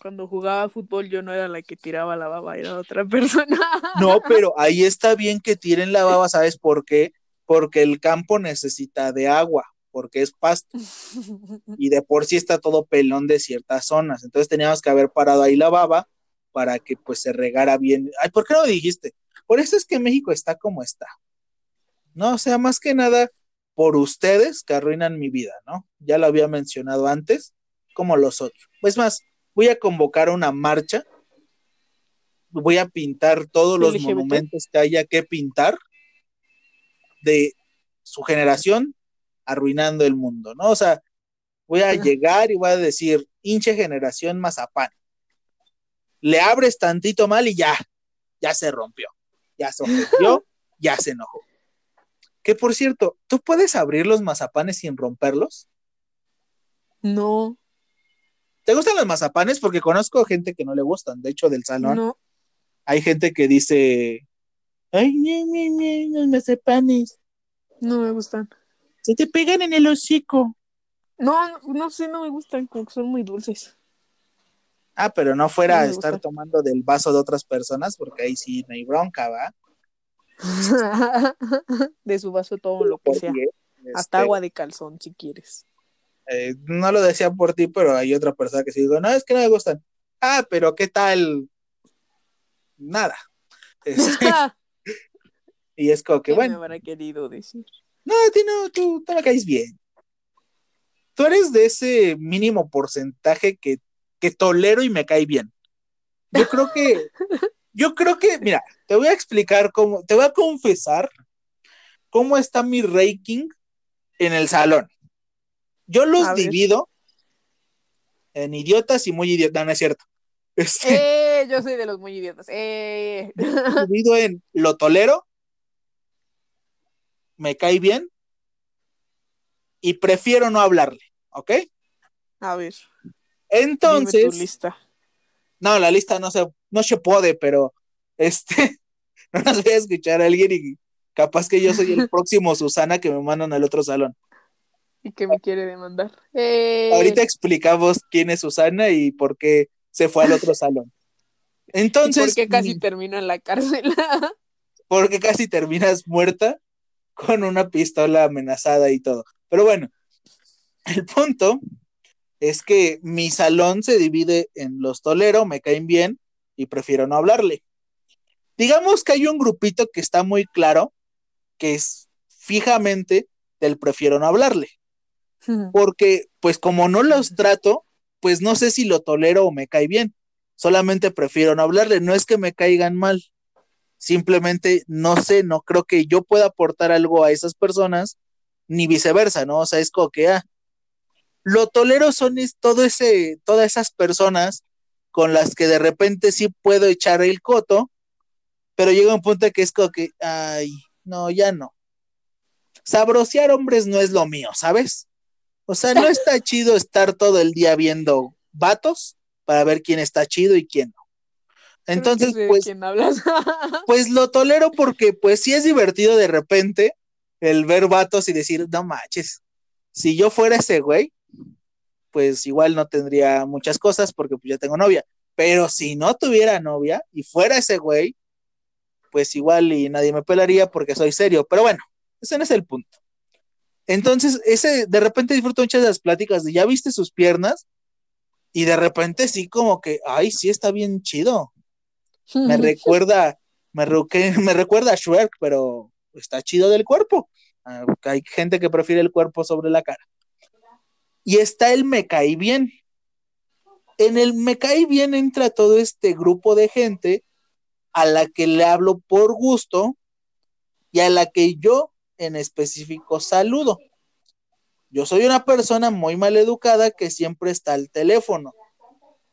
Cuando jugaba fútbol yo no era la que tiraba la baba, era otra persona. No, pero ahí está bien que tiren la baba, ¿sabes por qué? Porque el campo necesita de agua porque es pasto. Y de por sí está todo pelón de ciertas zonas. Entonces teníamos que haber parado ahí la baba para que pues se regara bien. Ay, ¿por qué no dijiste? Por eso es que México está como está. No, o sea, más que nada por ustedes que arruinan mi vida, ¿no? Ya lo había mencionado antes, como los otros. Pues más, voy a convocar una marcha. Voy a pintar todos los LGBT? monumentos que haya que pintar de su generación arruinando el mundo, ¿no? O sea, voy a llegar y voy a decir, hinche generación mazapán. Le abres tantito mal y ya, ya se rompió. Ya se rompió, ya se enojó. Que por cierto, ¿tú puedes abrir los mazapanes sin romperlos? No, ¿Te gustan los mazapanes? Porque conozco gente que no le gustan. De hecho, del salón no. hay gente que dice, ay, ñe, ñe, ñe, los mazapanes, No me gustan. se te pegan en el hocico. No, no sé, no me gustan, como que son muy dulces. Ah, pero no fuera No a estar tomando del vaso de otras personas, porque ahí sí no hay bronca, ¿va? De su vaso todo lo que sea. Porque, Hasta este, agua de calzón, si quieres. eh, no lo decía por ti, pero hay otra persona que sí digo, no, es que no me gustan. Ah, pero ¿qué tal? Nada. Este, y es como que, ¿Qué bueno, me habrá querido decir? no, a ti no, tú, tú me caes bien. Tú eres de ese mínimo porcentaje que, que tolero y me cae bien. Yo creo que, yo creo que, mira, te voy a explicar cómo, te voy a confesar cómo está mi ranking en el salón. Yo los divido en idiotas y muy idiotas, no, no es cierto. Este, ¡Eh! Yo soy de los muy idiotas. ¡Eh! divido en lo tolero, me cae bien y prefiero no hablarle, ¿ok? A ver, dime Entonces, tu lista. no, la lista no se, no se puede, pero este, no nos voy a escuchar a alguien y capaz que yo soy el próximo Susana que me mandan al otro salón. ¿Y qué me quiere demandar? ¡Eh! Ahorita explicamos quién es Susana y por qué se fue al otro salón. ¿Y Entonces, por qué casi termino en la cárcel? porque casi terminas muerta con una pistola amenazada y todo. Pero bueno, el punto es que mi salón se divide en los tolero, me caen bien y prefiero no hablarle. Digamos que hay un grupito que está muy claro, que es fijamente del prefiero no hablarle, porque pues como no los trato, pues no sé si lo tolero o me cae bien, solamente prefiero no hablarle, no es que me caigan mal, simplemente no sé, no creo que yo pueda aportar algo a esas personas, ni viceversa, ¿no? O sea, es como que, ah, lo tolero son es todo ese, todas esas personas con las que de repente sí puedo echar el coto, pero llega un punto que es como que, ay, no, ya no. Sabrosear hombres no es lo mío, ¿sabes? O sea, no está chido estar todo el día viendo vatos para ver quién está chido y quién no. Entonces, pues, pues lo tolero porque pues sí es divertido de repente el ver vatos y decir, no manches, si yo fuera ese güey, pues igual no tendría muchas cosas porque pues ya tengo novia, pero si no tuviera novia y fuera ese güey, pues igual y nadie me pelaría porque soy serio, pero bueno, ese no es el punto. Entonces, ese de repente disfruto muchas de las pláticas de ya viste sus piernas y de repente sí como que, ay, sí está bien chido me recuerda, me, re- que- me recuerda a Shrek, pero está chido del cuerpo. Ah, hay gente que prefiere el cuerpo sobre la cara. Y está el me cae bien. En el me cae bien entra todo este grupo de gente a la que le hablo por gusto y a la que yo en específico saludo. Yo soy una persona muy mal educada que siempre está al teléfono.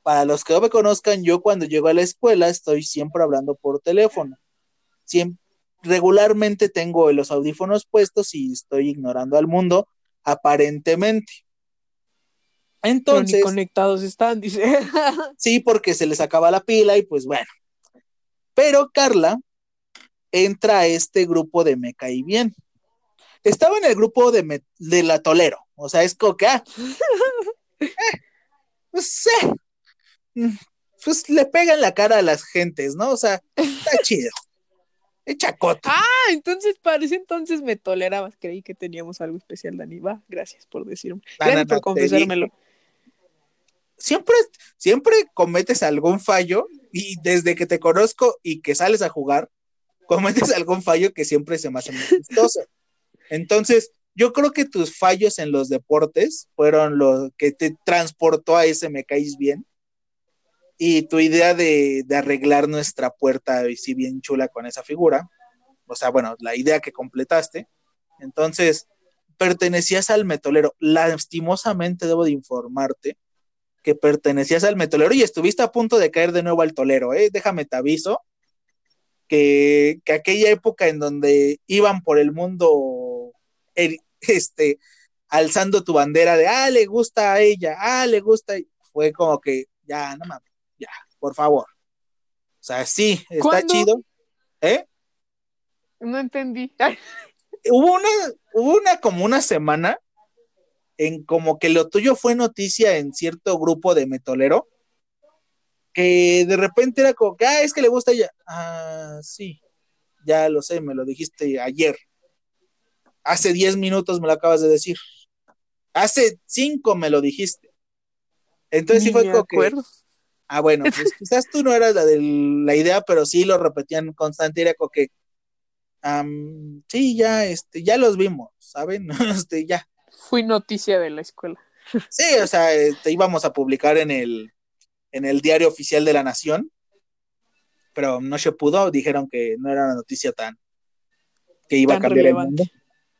Para los que no me conozcan, yo cuando llego a la escuela estoy siempre hablando por teléfono. Siem- regularmente tengo los audífonos puestos y estoy ignorando al mundo, aparentemente. Pero ni Entonces, conectados están, dice. sí, porque se les acaba la pila y pues bueno. Pero Carla entra a este grupo de Me Caí Bien. Estaba en el grupo de, Me- de La Tolero, o sea, es como que, ah, eh, pues, eh, mm, pues le pegan la cara a las gentes, ¿no? O sea, está chido. Echa coto. Ah, entonces parece entonces me tolerabas. Creí que teníamos algo especial, Dani. Va, gracias por decirme. No, Gracias no, no, por te confesármelo. Siempre, siempre cometes algún fallo y desde que te conozco y que sales a jugar, cometes algún fallo que siempre se me hace muy chistoso. Entonces, yo creo que tus fallos en los deportes fueron lo que te transportó a ese me caís bien. Y tu idea de, arreglar nuestra puerta, si bien chula con esa figura, o sea, bueno, la idea que completaste. Entonces, pertenecías al metolero. Lastimosamente debo de informarte que pertenecías al metolero y estuviste a punto de caer de nuevo al tolero, ¿eh? Déjame te aviso que, que aquella época en donde iban por el mundo, el- este, alzando tu bandera de, ah, le gusta a ella, ah, le gusta, fue como que, ya, no mames, ya, por favor. O sea, sí, está ¿Cuándo? chido. ¿Eh? No entendí. Hubo una, hubo una como una semana en como que lo tuyo fue noticia en cierto grupo de metolero, que de repente era como que, ah, es que le gusta ella. Ah, sí, ya lo sé, me lo dijiste ayer. Hace 10 minutos me lo acabas de decir. Hace 5 me lo dijiste. Entonces sí fue como que, ah, bueno, pues quizás tú no eras la de la idea, pero sí lo repetían constante, era como que, sí, ya, este, ya los vimos, ¿saben? Este, ya. Fui noticia de la escuela. Sí, o sea, este, íbamos a publicar en el, en el diario oficial de la Nación, pero no se pudo, dijeron que no era una noticia tan que iba a Tan cambiar el relevante. mundo.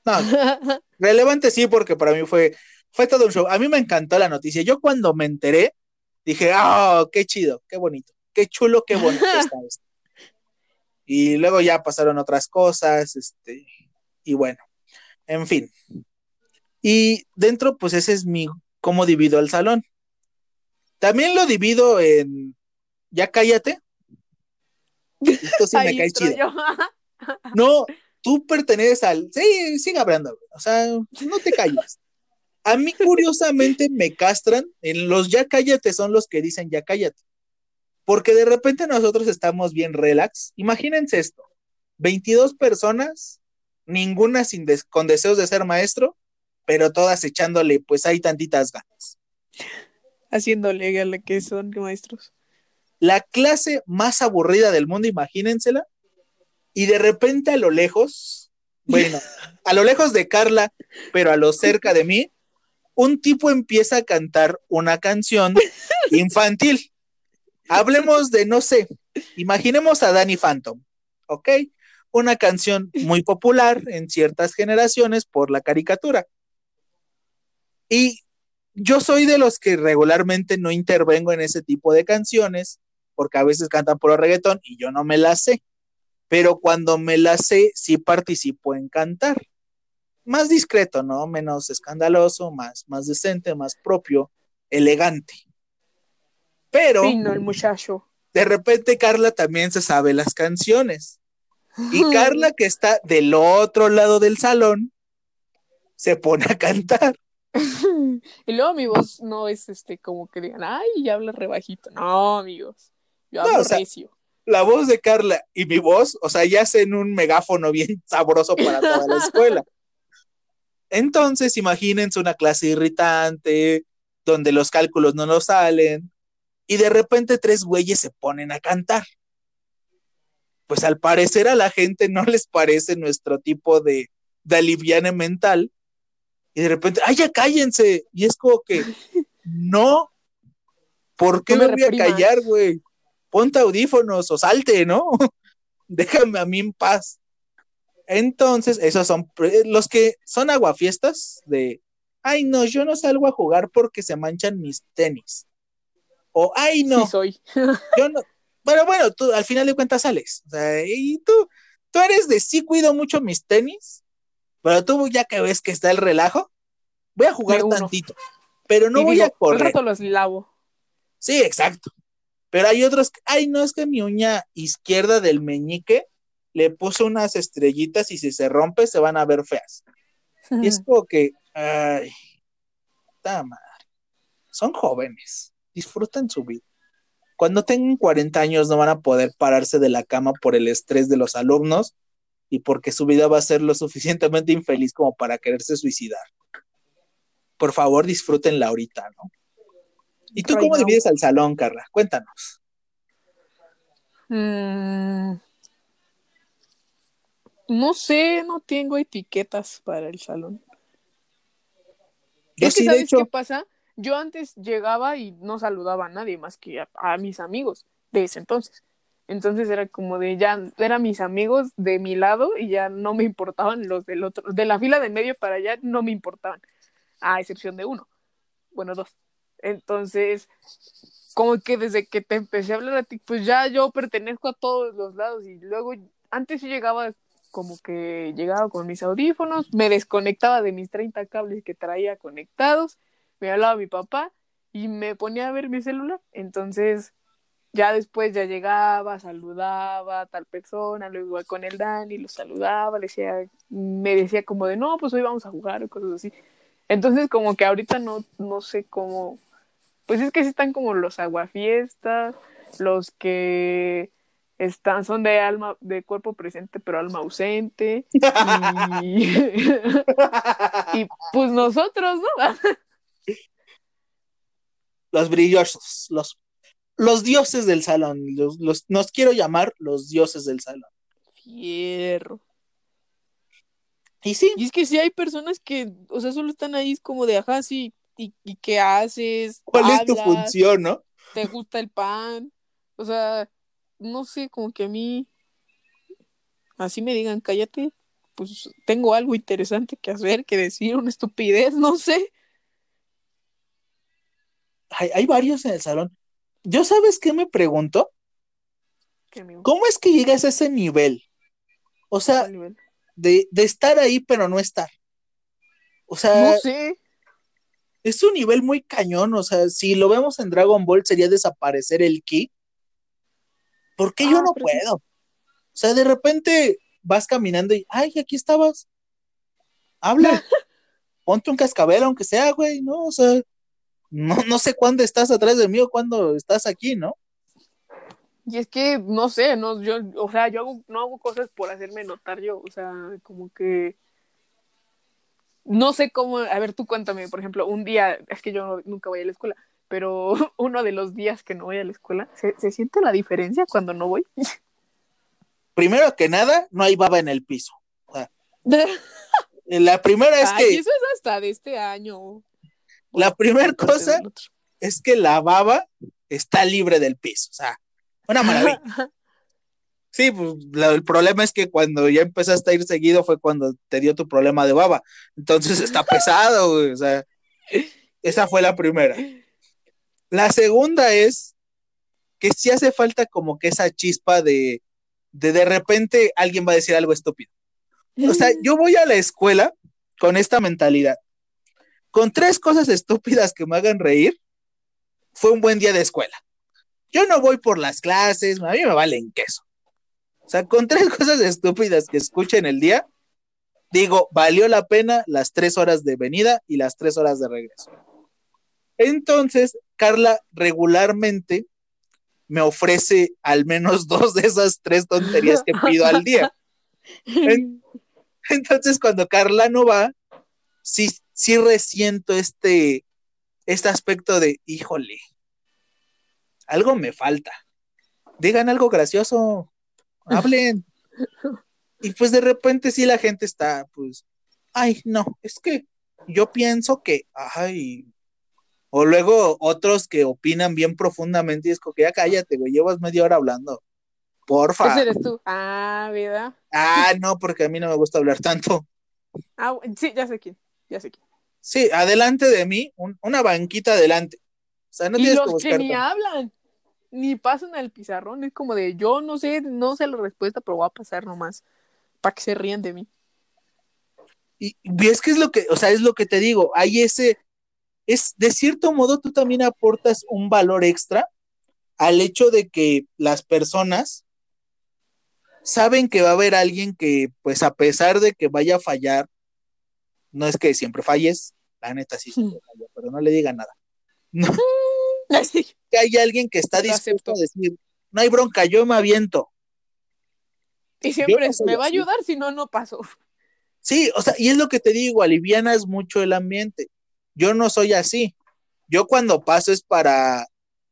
No, relevante sí, porque para mí fue, fue todo un show. A mí me encantó la noticia. Yo cuando me enteré, dije, ah, qué chido, qué bonito, qué chulo, qué bonito está esto. Y luego ya pasaron otras cosas, este, y bueno, en fin. Y dentro, pues ese es mi, cómo divido el salón. También lo divido en, ya cállate. Esto sí me Ahí cae entro chido. yo. No, tú perteneces al. Sí, sigue hablando. O sea, no te calles. A mí, curiosamente, me castran. En los ya cállate son los que dicen ya cállate. Porque de repente nosotros estamos bien relax. Imagínense esto: 22 personas, ninguna sin des- con deseos de ser maestro, pero todas echándole, pues hay tantitas ganas. Haciéndole a la que son maestros. la clase más aburrida del mundo, imagínensela, y de repente a lo lejos, bueno, a lo lejos de Carla, pero a lo cerca de mí, un tipo empieza a cantar una canción infantil. Hablemos de, no sé, imaginemos a Danny Phantom, ¿ok? Una canción muy popular en ciertas generaciones por la caricatura. Y yo soy de los que regularmente no intervengo en ese tipo de canciones, porque a veces cantan por reggaetón y yo no me la sé. Pero cuando me la sé, sí participo en cantar. Más discreto, ¿no? Menos escandaloso, más, más decente, más propio, elegante. Pero Fino el muchacho. de repente Carla también se sabe las canciones. Y Carla, que está del otro lado del salón, se pone a cantar. Y luego mi voz no es este como que digan, ay, habla rebajito. No, amigos. Yo No, hablo o sea, recio. La voz de Carla y mi voz, o sea, ya hacen un megáfono bien sabroso para toda la escuela. Entonces, imagínense una clase irritante, donde los cálculos no nos salen, y de repente tres güeyes se ponen a cantar. Pues al parecer a la gente no les parece nuestro tipo de, de aliviane mental, y de repente, ¡ay, ya cállense! Y es como que, no, ¿por qué No me me voy a callar, güey? Ponte audífonos o salte, ¿no? Déjame a mí en paz. Entonces, esos son pre- los que son aguafiestas de, ay, no, yo no salgo a jugar porque se manchan mis tenis. O, ay, no, Sí soy. yo no. Pero bueno, tú al final de cuentas sales. O sea, y tú, tú eres de sí cuido mucho mis tenis, pero tú ya que ves que está el relajo, voy a jugar tantito, pero no Y voy digo, a correr. Rato los lavo. Sí, exacto. Pero hay otros que, ay, no, es que mi uña izquierda del meñique le puso unas estrellitas y si se rompe se van a ver feas. Y es como que, ay, ta madre. Son jóvenes, disfrutan su vida. Cuando tengan 40 años no van a poder pararse de la cama por el estrés de los alumnos y porque su vida va a ser lo suficientemente infeliz como para quererse suicidar. Por favor, disfrútenla ahorita, ¿no? ¿Y tú cómo now. divides al salón, Carla? Cuéntanos. Mm, no sé, no tengo etiquetas para el salón. Yo es que sí, ¿sabes hecho, qué pasa? Yo antes llegaba y no saludaba a nadie más que a, a mis amigos de ese entonces. Entonces era como de ya, eran mis amigos de mi lado y ya no me importaban los del otro, de la fila de medio para allá no me importaban, a excepción de uno, bueno, dos. Entonces, como que desde que te empecé a hablar a ti, pues ya yo pertenezco a todos los lados y luego antes sí llegaba como que llegaba con mis audífonos, me desconectaba de mis 30 cables que traía conectados, me hablaba mi papá y me ponía a ver mi celular. Entonces, ya después ya llegaba, saludaba a tal persona, luego igual con el Dani, lo saludaba, le decía, me decía como de, no, pues hoy vamos a jugar o cosas así. Entonces, como que ahorita no, no sé cómo, pues es que sí están como los aguafiestas, los que están, son de alma, de cuerpo presente, pero alma ausente. Y, y pues nosotros, ¿no? Los brillosos, los, los dioses del salón. Los, los- nos quiero llamar los dioses del salón. Fierro. Y sí, Y es que sí hay personas que, o sea, solo están ahí como de, ajá, sí, ¿y, y qué haces? ¿cuál es tu función, no? ¿Te gusta el pan? O sea, no sé, como que a mí, así me digan, cállate, pues tengo algo interesante que hacer, que decir, una estupidez, no sé. Hay, hay varios en el salón. ¿Yo sabes qué me pregunto? Me ¿Cómo es que llegas a ese nivel? O sea, nivel. de, de estar ahí pero no estar. O sea, No sé. es un nivel muy cañón. O sea, si lo vemos en Dragon Ball sería desaparecer el ki. ¿Por qué yo Ah, no puedo? O sea, de repente vas caminando y, ay, aquí estabas. Habla. Ponte un cascabel, aunque sea, güey, ¿no? O sea, no, no sé cuándo estás atrás de mí o cuándo estás aquí, ¿no? Y es que, no sé, no, yo, o sea, yo hago- no hago cosas por hacerme notar yo, o sea, como que no sé cómo, a ver, tú cuéntame, por ejemplo, un día, es que yo no- nunca voy a la escuela, pero uno de los días que no voy a la escuela, ¿se, se siente la diferencia cuando no voy? Primero que nada, no hay baba en el piso. La primera es Ay, que, eso es hasta de este año. La primera cosa es que la baba está libre del piso. O sea, una maravilla. Sí, pues la- el problema es que cuando ya empezaste a ir seguido fue cuando te dio tu problema de baba. Entonces está pesado, güey. O sea, esa fue la primera. La segunda es que sí hace falta como que esa chispa de de, de repente alguien va a decir algo estúpido. O sea, yo voy a la escuela con esta mentalidad. Con tres cosas estúpidas que me hagan reír, fue un buen día de escuela. Yo no voy por las clases, a mí me valen queso. O sea, con tres cosas estúpidas que escuche en el día, digo, valió la pena las tres horas de venida y las tres horas de regreso. Entonces, Carla regularmente me ofrece al menos dos de esas tres tonterías que pido al día. En- Entonces, cuando Carla no va, sí, sí resiento este, este aspecto de, híjole, algo me falta. Digan algo gracioso, hablen. Y pues de repente sí la gente está, pues, ay, no, es que yo pienso que, ay. O luego otros que opinan bien profundamente y es como que ya cállate, güey, llevas media hora hablando. Porfa. Ese eres tú. Ah, ¿verdad? Ah, no, porque a mí no me gusta hablar tanto. Ah, sí, ya sé quién. Ya sé quién. Sí, adelante de mí, un- una banquita adelante. O sea, no y tienes los que que ni hablan, ni pasan al pizarrón, es como de yo no sé, no sé la respuesta, pero voy a pasar nomás para que se rían de mí. Y, y es que es lo que, o sea, es lo que te digo, hay ese, es, de cierto modo tú también aportas un valor extra al hecho de que las personas saben que va a haber alguien que, pues a pesar de que vaya a fallar, no es que siempre falles, la neta sí siempre falla, pero no le digan nada. No, Así. que hay alguien que está dispuesto a decir, no hay bronca, yo me aviento. Y siempre no me va a ayudar, si no, no paso. Sí, o sea, y es lo que te digo, alivianas mucho el ambiente. Yo no soy así. Yo cuando paso es para,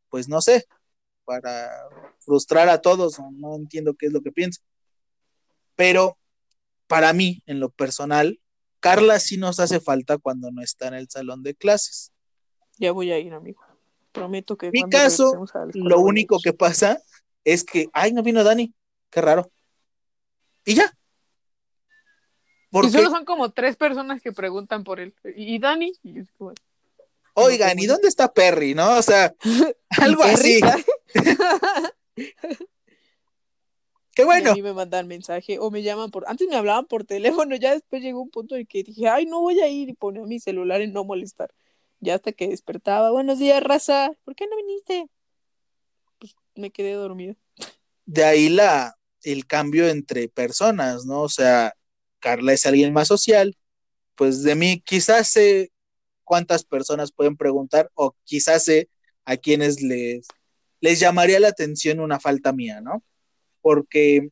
pues no sé, para frustrar a todos, no entiendo qué es lo que pienso. Pero para mí, en lo personal, Carla sí nos hace falta cuando no está en el salón de clases. Ya voy a ir, amigo. Prometo que En mi caso, Lo único que pasa es que, ay, no vino Dani, qué raro. Y ya. Y Porque solo son como tres personas que preguntan por él. ¿Y Dani? Y yo es como, oigan, ¿y dónde está Perry? ¿No? O sea, algo así. Qué bueno. Y a mí me mandan mensaje o me llaman por. Antes me hablaban por teléfono, ya después llegó un punto en que dije, ay, no voy a ir y ponía mi celular en no molestar. Ya hasta que despertaba, buenos días, raza, ¿por qué no viniste? Pues me quedé dormido. De ahí la, el cambio entre personas, ¿no? O sea, Carla es alguien más social, pues de mí quizás sé cuántas personas pueden preguntar o quizás sé a quienes les, les llamaría la atención una falta mía, ¿no? Porque,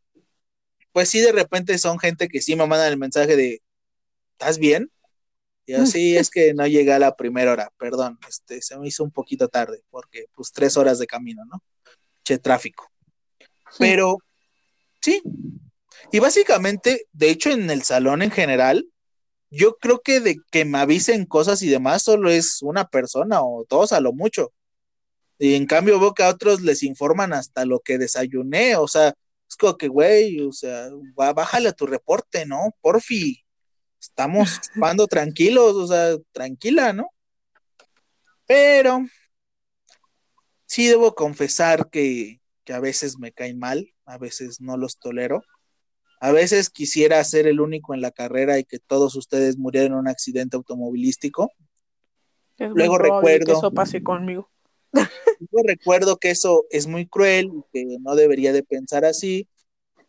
pues sí, de repente son gente que sí me mandan el mensaje de, ¿estás bien? Y así es que no llegué a la primera hora, perdón, este, se me hizo un poquito tarde, porque pues tres horas de camino, ¿no? Che, tráfico. Pero, sí. Y básicamente, de hecho, en el salón en general, yo creo que de que me avisen cosas y demás solo es una persona o dos a lo mucho. Y en cambio veo que a otros les informan hasta lo que desayuné, o sea, es como que, güey, o sea, bájale a tu reporte, ¿no? Porfi, estamos jugando tranquilos, o sea, tranquila, ¿no? Pero sí debo confesar que, que a veces me caen mal, a veces no los tolero. A veces quisiera ser el único en la carrera y que todos ustedes murieran en un accidente automovilístico. Es Luego recuerdo- que eso pase conmigo. Yo recuerdo que eso es muy cruel, y que no debería de pensar así.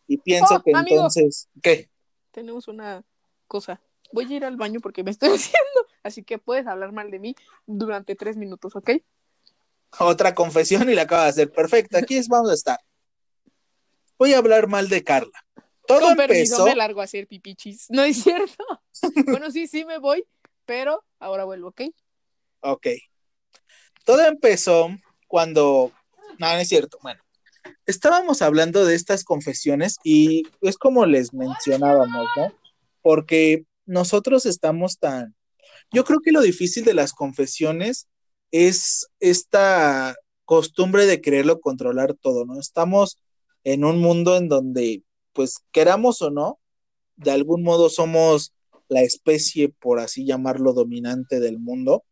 Y pienso Oh, que amigo. entonces, ¿qué? Tenemos una cosa. Voy a ir al baño porque me estoy haciendo. Así que puedes hablar mal de mí durante tres minutos, ¿ok? Otra confesión y la acaba de hacer. Perfecto, aquí es, vamos a estar. Voy a hablar mal de Carla. Todo Con permiso, empezó. me largo a hacer pipichis. No es cierto. bueno, sí, sí me voy, pero ahora vuelvo, ¿ok? Ok. Todo empezó cuando. No, no es cierto. Bueno, estábamos hablando de estas confesiones y es como les mencionábamos, ¿no? Porque nosotros estamos tan. Yo creo que lo difícil de las confesiones es esta costumbre de quererlo controlar todo, ¿no? Estamos en un mundo en donde, pues, queramos o no, de algún modo somos la especie, por así llamarlo, dominante del mundo.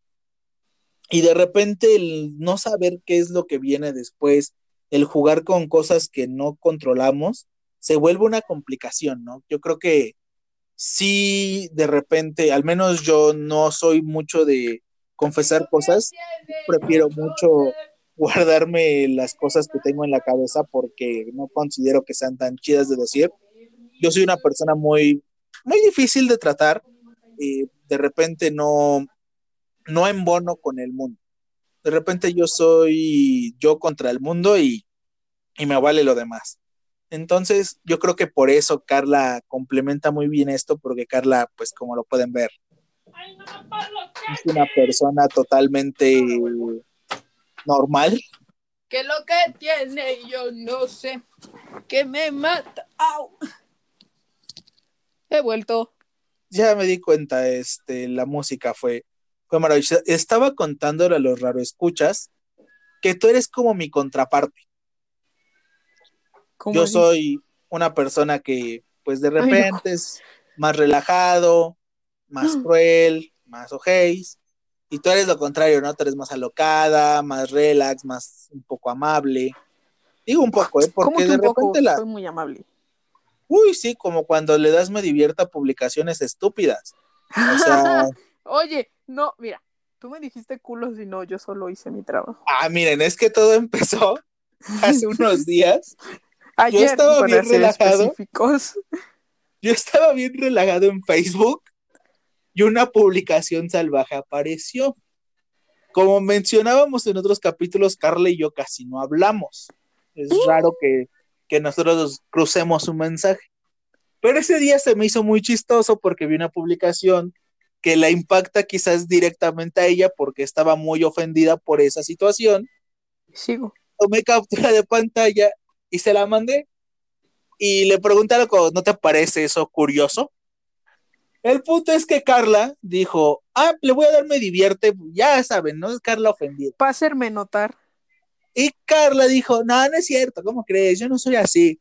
Y de repente el no saber qué es lo que viene después, el jugar con cosas que no controlamos, se vuelve una complicación, ¿no? Yo creo que sí, de repente, al menos yo no soy mucho de confesar cosas, prefiero mucho guardarme las cosas que tengo en la cabeza porque no considero que sean tan chidas de decir. Yo soy una persona muy, muy difícil de tratar y de repente no, no embono con el mundo. De repente yo soy yo contra el mundo y, y me vale lo demás. Entonces, yo creo que por eso Carla complementa muy bien esto, porque Carla, pues como lo pueden ver, es una persona totalmente normal. Que lo que tiene yo no sé, que me mata. ¡Au! He vuelto. Ya me di cuenta, este, la música fue, fue maravillosa. Estaba contándole a los raro escuchas que tú eres como mi contraparte. ¿Cómo Yo así? soy una persona que, pues de no. repente es más relajado, más Ah. cruel, más ojéis. Y tú eres lo contrario, ¿no? Tú eres más alocada, más relax, más un poco amable. Digo un poco, ¿eh? ¿Cómo Porque que de poco? repente la. Soy muy amable. Uy, sí, como cuando le das me divierta publicaciones estúpidas. O sea, Oye, no, mira, tú me dijiste culos y no, yo solo hice mi trabajo. ah, miren, es que todo empezó hace unos días. Ayer, estaba para bien relajado. específicos. Yo estaba bien relajado en Facebook y una publicación salvaje apareció. Como mencionábamos en otros capítulos, Carla y yo casi no hablamos. Es raro que, que nosotros crucemos un mensaje. Pero ese día se me hizo muy chistoso porque vi una publicación que la impacta quizás directamente a ella porque estaba muy ofendida por esa situación Sigo. tomé captura de pantalla y se la mandé. Y le pregunté algo, ¿no te parece eso curioso? El punto es que Carla dijo, ah, le voy a dar me divierte, ya saben, ¿no? Es Carla ofendida. Para hacerme notar. Y Carla dijo, no, no es cierto, ¿cómo crees? Yo no soy así.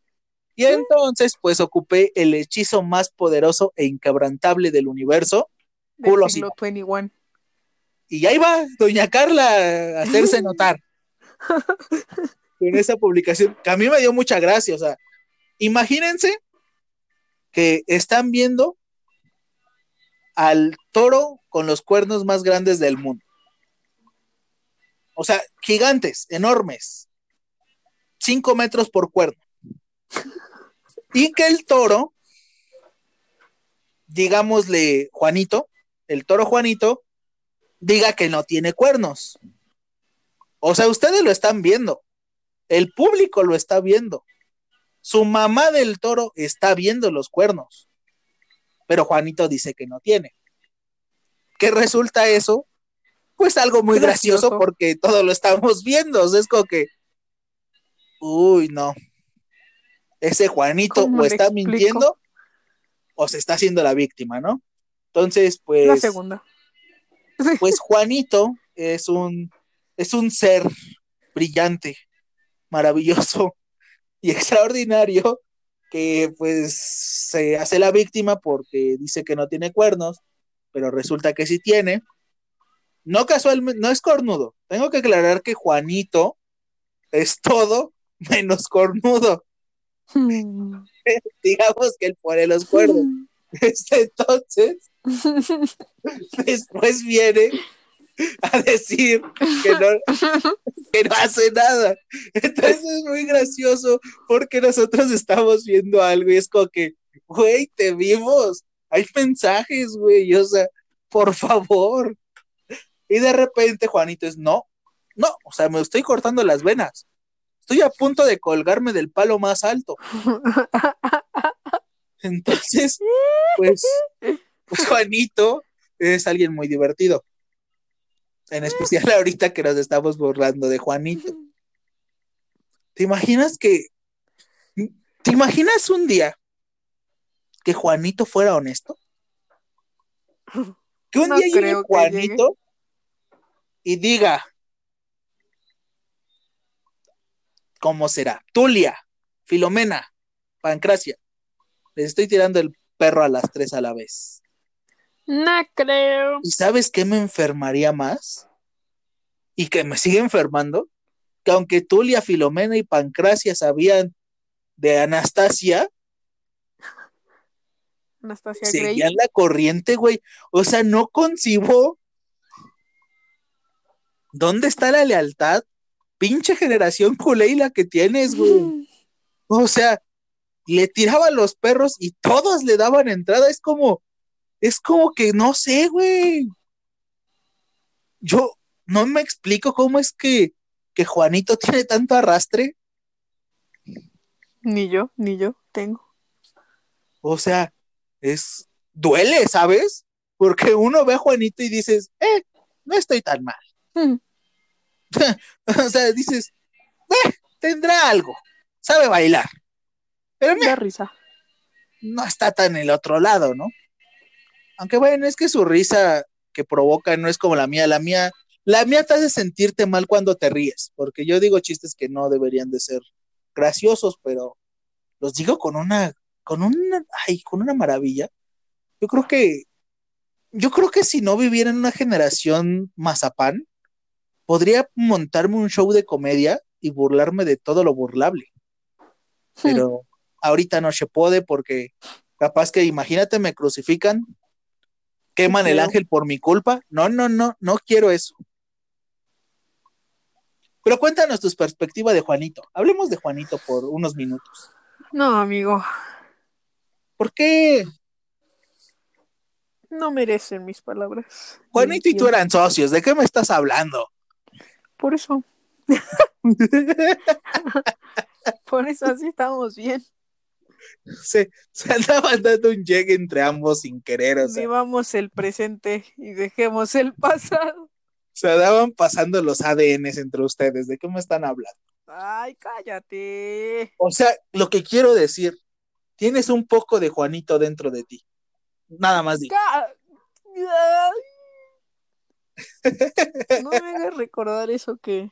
Y entonces, pues ocupé el hechizo más poderoso e inquebrantable del universo, Del siglo sí. 21. Y ahí va doña Carla a hacerse notar con esa publicación, que a mí me dio mucha gracia. O sea, imagínense que están viendo al toro con los cuernos más grandes del mundo. O sea, gigantes, enormes. Cinco metros por cuerno. Y que el toro, digámosle Juanito, el toro Juanito, diga que no tiene cuernos. O sea, ustedes lo están viendo. El público lo está viendo. Su mamá del toro está viendo los cuernos. Pero Juanito dice que no tiene. ¿Qué resulta eso? Pues algo muy gracioso, Gracioso. porque todo lo estamos viendo. O sea, es como que, uy, no. Ese Juanito ¿Cómo o está explico? mintiendo o se está haciendo la víctima, ¿no? Entonces, pues, La segunda. pues Juanito es un, es un ser brillante, maravilloso y extraordinario que pues se hace la víctima porque dice que no tiene cuernos, pero resulta que sí tiene. No casualmente, no es cornudo. Tengo que aclarar que Juanito es todo menos cornudo. Digamos que él pone los cuernos. Entonces, después viene a decir que no, que no hace nada. Entonces es muy gracioso porque nosotros estamos viendo algo y es como que, güey, te vimos, hay mensajes, güey, o sea, por favor. Y de repente Juanito es, no, no, o sea, me estoy cortando las venas. Estoy a punto de colgarme del palo más alto. Entonces, pues, pues Juanito es alguien muy divertido. En especial ahorita que nos estamos burlando de Juanito. ¿Te imaginas que... ¿Te imaginas un día que Juanito fuera honesto? Que un No día llegue Juanito y diga, ¿cómo será? Tulia, Filomena, Pancracia. Les estoy tirando el perro a las tres a la vez. No creo. ¿Y sabes qué me enfermaría más? Y que me sigue enfermando. Que aunque Tulia, Filomena y Pancracia sabían de Anastasia, Anastasia Grey. seguían la corriente, güey. O sea, no concibo. ¿Dónde está la lealtad? Pinche generación culeila que tienes, güey. O sea, le tiraba a los perros y todos le daban entrada. Es como, es como que no sé, güey. Yo no me explico cómo es que, que Juanito tiene tanto arrastre. Ni yo, ni yo tengo. O sea, es, duele, ¿sabes? Porque uno ve a Juanito y dices, eh, no estoy tan mal. Mm. o sea, dices, eh, tendrá algo, sabe bailar. Pero mira, Da risa. no está tan en el otro lado, ¿no? Aunque bueno, es que su risa que provoca no es como la mía, la mía, la mía te hace sentirte mal cuando te ríes, porque yo digo chistes que no deberían de ser graciosos, pero los digo con una, con una, ay, con una maravilla. Yo creo que, yo creo que si no viviera en una generación mazapán, podría montarme un show de comedia y burlarme de todo lo burlable. Pero ahorita no se puede porque capaz que imagínate me crucifican, queman el ángel por mi culpa. No, no, no, no quiero eso. Pero cuéntanos tu perspectiva de Juanito. Hablemos de Juanito por unos minutos. No, amigo. ¿Por qué No merecen mis palabras. Juanito y tú eran socios? ¿De qué me estás hablando? Por eso. Por eso así estamos bien. se, se andaban dando un llegue entre ambos sin querer, o sea, Vivamos el presente y dejemos el pasado. se andaban pasando los ADNs entre ustedes. ¿De qué me están hablando? Ay, cállate. O sea, lo que quiero decir, tienes un poco de Juanito dentro de ti. Nada más digo. No me hagas recordar eso que,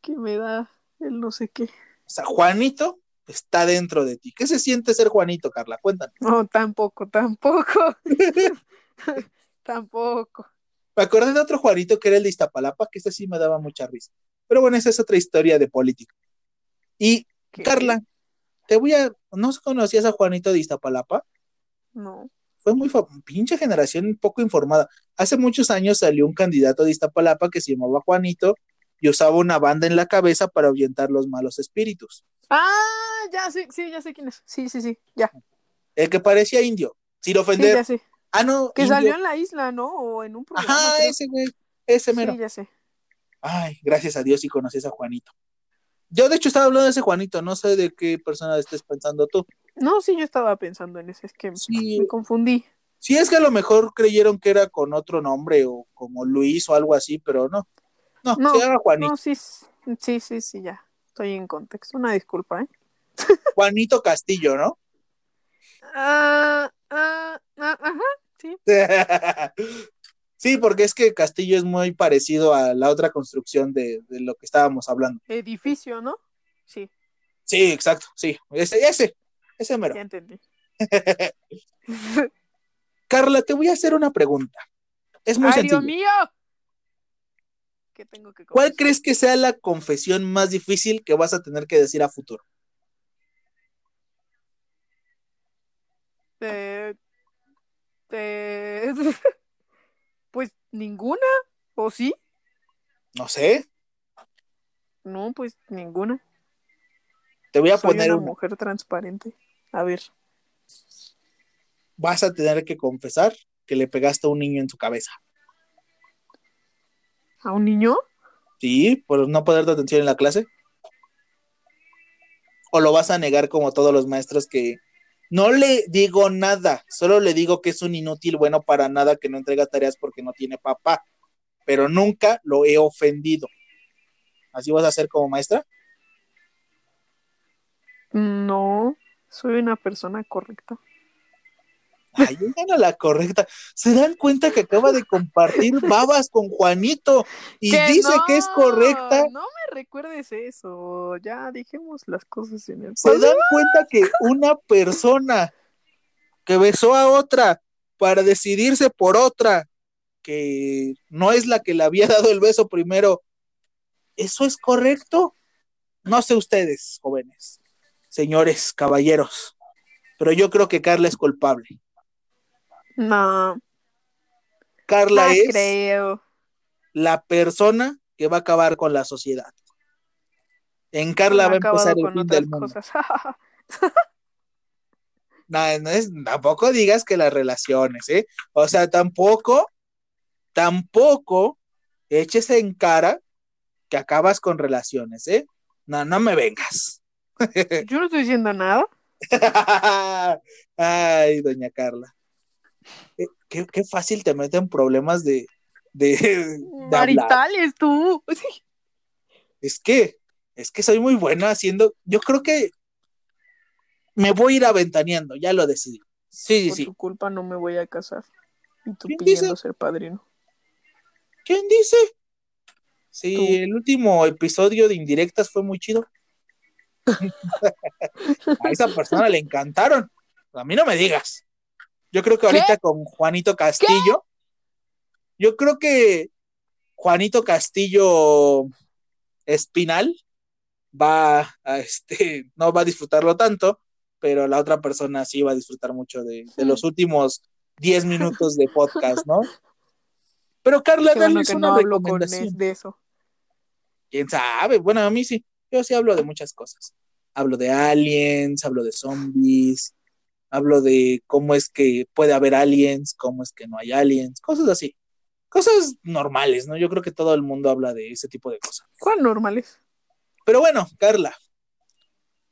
que me da el no sé qué. O sea, Juanito está dentro de ti. ¿Qué se siente ser Juanito, Carla? Cuéntanos. No, tampoco, tampoco. tampoco. Me acordé de otro Juanito que era el de Iztapalapa, que ese sí me daba mucha risa. Pero bueno, esa es otra historia de política. Y ¿Qué? Carla, te voy a. ¿No conocías a Juanito de Iztapalapa? No. Fue muy pinche generación poco informada. Hace muchos años salió un candidato de Iztapalapa que se llamaba Juanito y usaba una banda en la cabeza para ahuyentar los malos espíritus. Ah, ya sé, sí, ya sé quién es. Sí, sí, sí, ya. El que parecía indio, sin Sí, ofender. ya sé. ah, no. Que indio. salió en la isla, ¿no? O en un programa. Ajá, creo. ese güey, ese mero. Sí, ya sé. Ay, gracias a Dios y conoces a Juanito. Yo, de hecho, estaba hablando de ese Juanito, no sé de qué persona estés pensando tú. No, sí, yo estaba pensando en ese, es que Sí. me confundí. Si es que a lo mejor creyeron que era con otro nombre o como Luis o algo así, pero no. No, No, se llama Juanito. No, sí, sí, sí, sí, ya. Estoy en contexto. Una disculpa, ¿eh? Juanito Castillo, ¿no? Ah, ah, ajá, sí. sí, porque es que Castillo es muy parecido a la otra construcción de, de lo que estábamos hablando. Edificio, ¿no? Sí, Sí, exacto, sí. Ese, ese, ese mero. ya entendí. Carla, te voy a hacer una pregunta. Es muy ¡Ay, sencillo. Dios mío! ¿Qué tengo que ¿Cuál crees que sea la confesión más difícil que vas a tener que decir a futuro? Eh, eh, pues ninguna, ¿o sí? No sé, No, pues ninguna. te voy a Soy poner una una. mujer transparente. A ver. Vas a tener que confesar que le pegaste a un niño en su cabeza. ¿A un niño? ¿Sí? ¿Por no ponerte atención en la clase? ¿O lo vas a negar como todos los maestros que no le digo nada, solo le digo que es un inútil bueno para nada que no entrega tareas porque no tiene papá, pero nunca lo he ofendido? ¿Así vas a hacer como maestra? No, soy una persona correcta. Ay, oigan a la correcta. ¿Se dan cuenta que acaba de compartir babas con Juanito y ¡Que dice no! que es correcta? No me recuerdes eso. Ya dijimos las cosas en el ¿Se dan cuenta que una persona que besó a otra para decidirse por otra que no es la que le había dado el beso primero, ¿eso es correcto? No sé ustedes, jóvenes, señores, caballeros, pero yo creo que Carla es culpable. No, Carla no es creo. la persona que va a acabar con la sociedad. En Carla va a empezar el fin del mundo. No, no es, tampoco digas que las relaciones, ¿eh? O sea, tampoco, tampoco eches en cara que acabas con relaciones, ¿eh? No, no me vengas. Yo no estoy diciendo nada. Ay, doña Carla. Eh, Qué, qué fácil te meten problemas de, de, de hablar. Maritales, tú. Es que, es que soy muy buena haciendo. Yo creo que me voy a ir aventaneando, ya lo decidí. Sí, Por sí. tu culpa no me voy a casar. Y tú ¿Quién pidiendo dice? ser padrino. ¿Quién dice? Sí, Tú. el último episodio de Indirectas fue muy chido. A esa persona le encantaron. A mí no me digas. Yo creo que ¿Qué? ahorita con Juanito Castillo, yo creo que Juanito Castillo Espinal va a este, no va a disfrutarlo tanto, pero la otra persona sí va a disfrutar mucho de, los últimos 10 minutos de podcast, ¿no? Pero Carla, Qué bueno que una no hablo con de eso. quién sabe. Bueno, a mí sí. Yo sí hablo de muchas cosas. Hablo de aliens, hablo de zombies, hablo de cómo es que puede haber aliens, cómo es que no hay aliens, cosas así. Cosas normales, ¿no? Yo creo que todo el mundo habla de ese tipo de cosas. ¿Cuál normales? Pero bueno, Carla,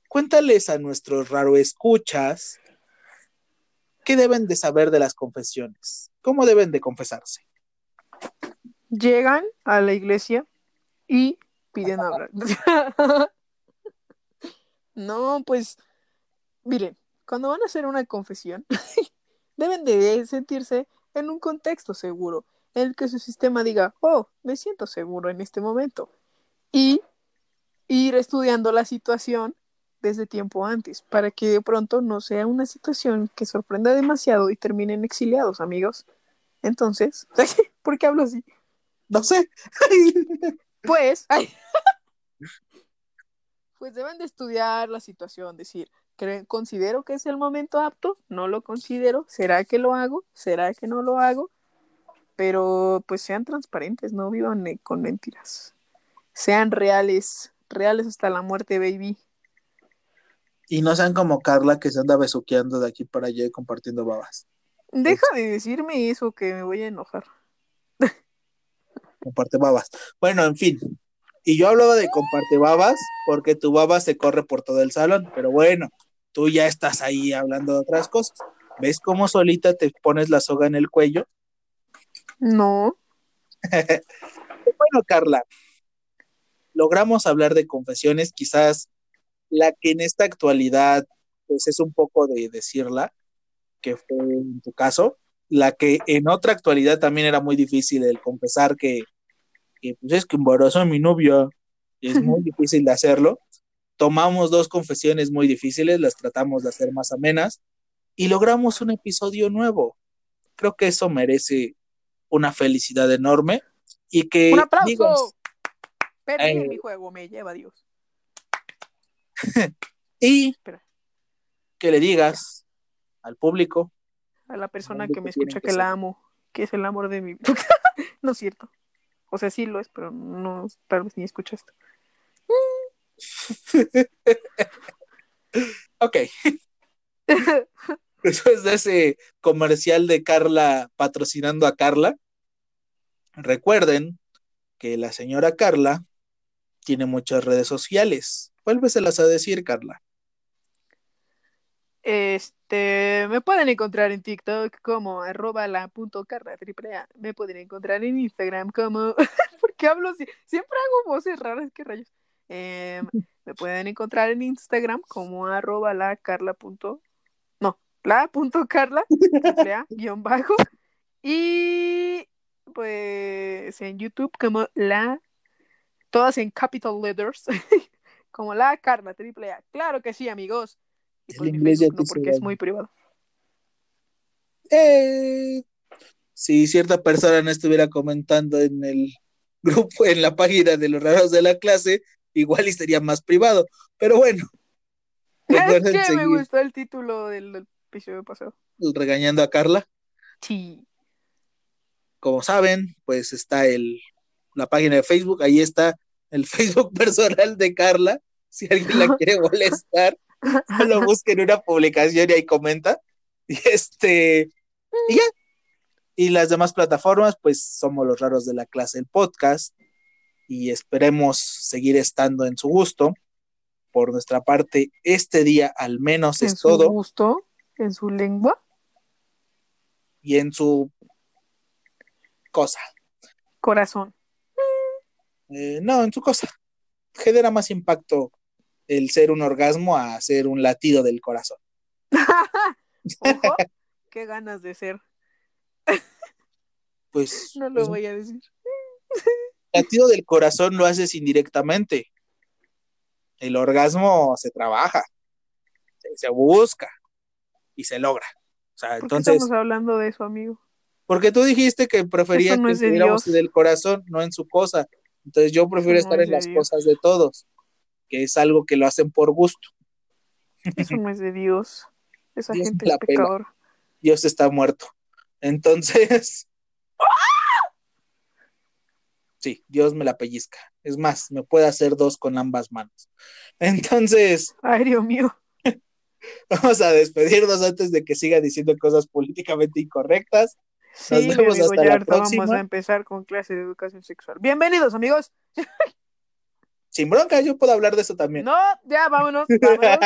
cuéntales a nuestros raro escuchas qué deben de saber de las confesiones, cómo deben de confesarse. Llegan a la iglesia y piden hablar. no, pues, miren, cuando van a hacer una confesión, deben de sentirse en un contexto seguro, en el que su sistema diga, oh, me siento seguro en este momento. Y ir estudiando la situación desde tiempo antes, para que de pronto no sea una situación que sorprenda demasiado y terminen exiliados, amigos. Entonces, ¿por qué hablo así? No sé. Pues, pues deben de estudiar la situación, decir, ¿cre- ¿considero que es el momento apto? No lo considero. ¿Será que lo hago? ¿Será que no lo hago? Pero pues sean transparentes, no vivan eh, con mentiras. Sean reales, reales hasta la muerte, baby. Y no sean como Carla que se anda besuqueando de aquí para allá y compartiendo babas. Deja de decirme eso que me voy a enojar. Comparte babas. Bueno, en fin. Y yo hablaba de comparte babas porque tu baba se corre por todo el salón. Pero bueno, tú ya estás ahí hablando de otras cosas. ¿Ves cómo solita te pones la soga en el cuello? No, Bueno, Carla, logramos hablar de confesiones, quizás la que en esta actualidad, pues es un poco de decirla, que fue en tu caso, la que en otra actualidad también era muy difícil el confesar que, que, pues es que embarazó a mi novia, es muy difícil de hacerlo. Tomamos dos confesiones muy difíciles, las tratamos de hacer más amenas y logramos un episodio nuevo. Creo que eso merece una felicidad enorme y que un aplauso. digas- Perdí Eh. mi juego, me lleva Dios. y Espera. que le digas al público A la persona ¿Dónde que me escucha que que la amo, que es el amor de mi vida. no es cierto. O sea, sí lo es, pero no, tal vez ni escucha esto. Ok después de ese comercial de Carla patrocinando a Carla recuerden que la señora Carla tiene muchas redes sociales vuélveselas a decir Carla Este, me pueden encontrar en TikTok como arroba la. Me pueden encontrar en Instagram como, ¿por qué hablo? Siempre hago voces raras, qué rayos. Em, me pueden encontrar en Instagram como arroba la carla punto, no, la punto carla guion bajo. Y pues en YouTube como la, todas en capital letters, como la carla triple A. Claro que sí, amigos. Y pues mi Facebook no, porque es muy privado. Eh, si cierta persona no estuviera comentando en el grupo, en la página de los raros de la clase, igual y sería más privado. Pero bueno, Es recuerden que me gustó el título del, del episodio pasado. regañando a Carla. Sí. Como saben, pues está el, la página de Facebook, ahí está el Facebook personal de Carla. Si alguien la quiere molestar, solo busquen una publicación y ahí comenta. Y este, y ya. Y las demás plataformas, pues somos los raros de la clase, el podcast. Y esperemos seguir estando en su gusto. Por nuestra parte, este día al menos En es su todo. gusto, en su lengua. Y en su cosa. Corazón. Eh, no, en su cosa. Genera más impacto el ser un orgasmo a ser un latido del corazón. Ojo, qué ganas de ser. Pues No lo es- voy a decir. El latido del corazón lo haces indirectamente. El orgasmo se trabaja, se, se busca y se logra. O sea, ¿Por qué estamos hablando de eso, amigo? porque tú dijiste que preferías no que estuviéramos del corazón, no en su cosa. Entonces yo prefiero Eso no estar es en las Dios. cosas de todos, que es algo que lo hacen por gusto. Eso no es de Dios. Esa Dios gente es pecadora. Dios está muerto. Entonces, sí, Dios me la pellizca. Es más, me puede hacer dos con ambas manos. Entonces, Ay, Dios mío. vamos a despedirnos antes de que siga diciendo cosas políticamente incorrectas. Sí, Nos vemos amigo, hasta ya la ahorita vamos próxima. a empezar con clase de educación sexual. Bienvenidos, amigos. Sin bronca, yo puedo hablar de eso también. No, ya vámonos, vámonos.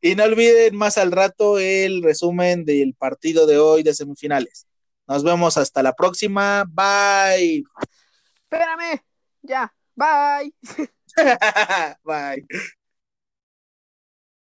y no olviden más al rato el resumen del partido de hoy de semifinales. Nos vemos hasta la próxima. Bye. Espérame. Ya. Bye. Bye.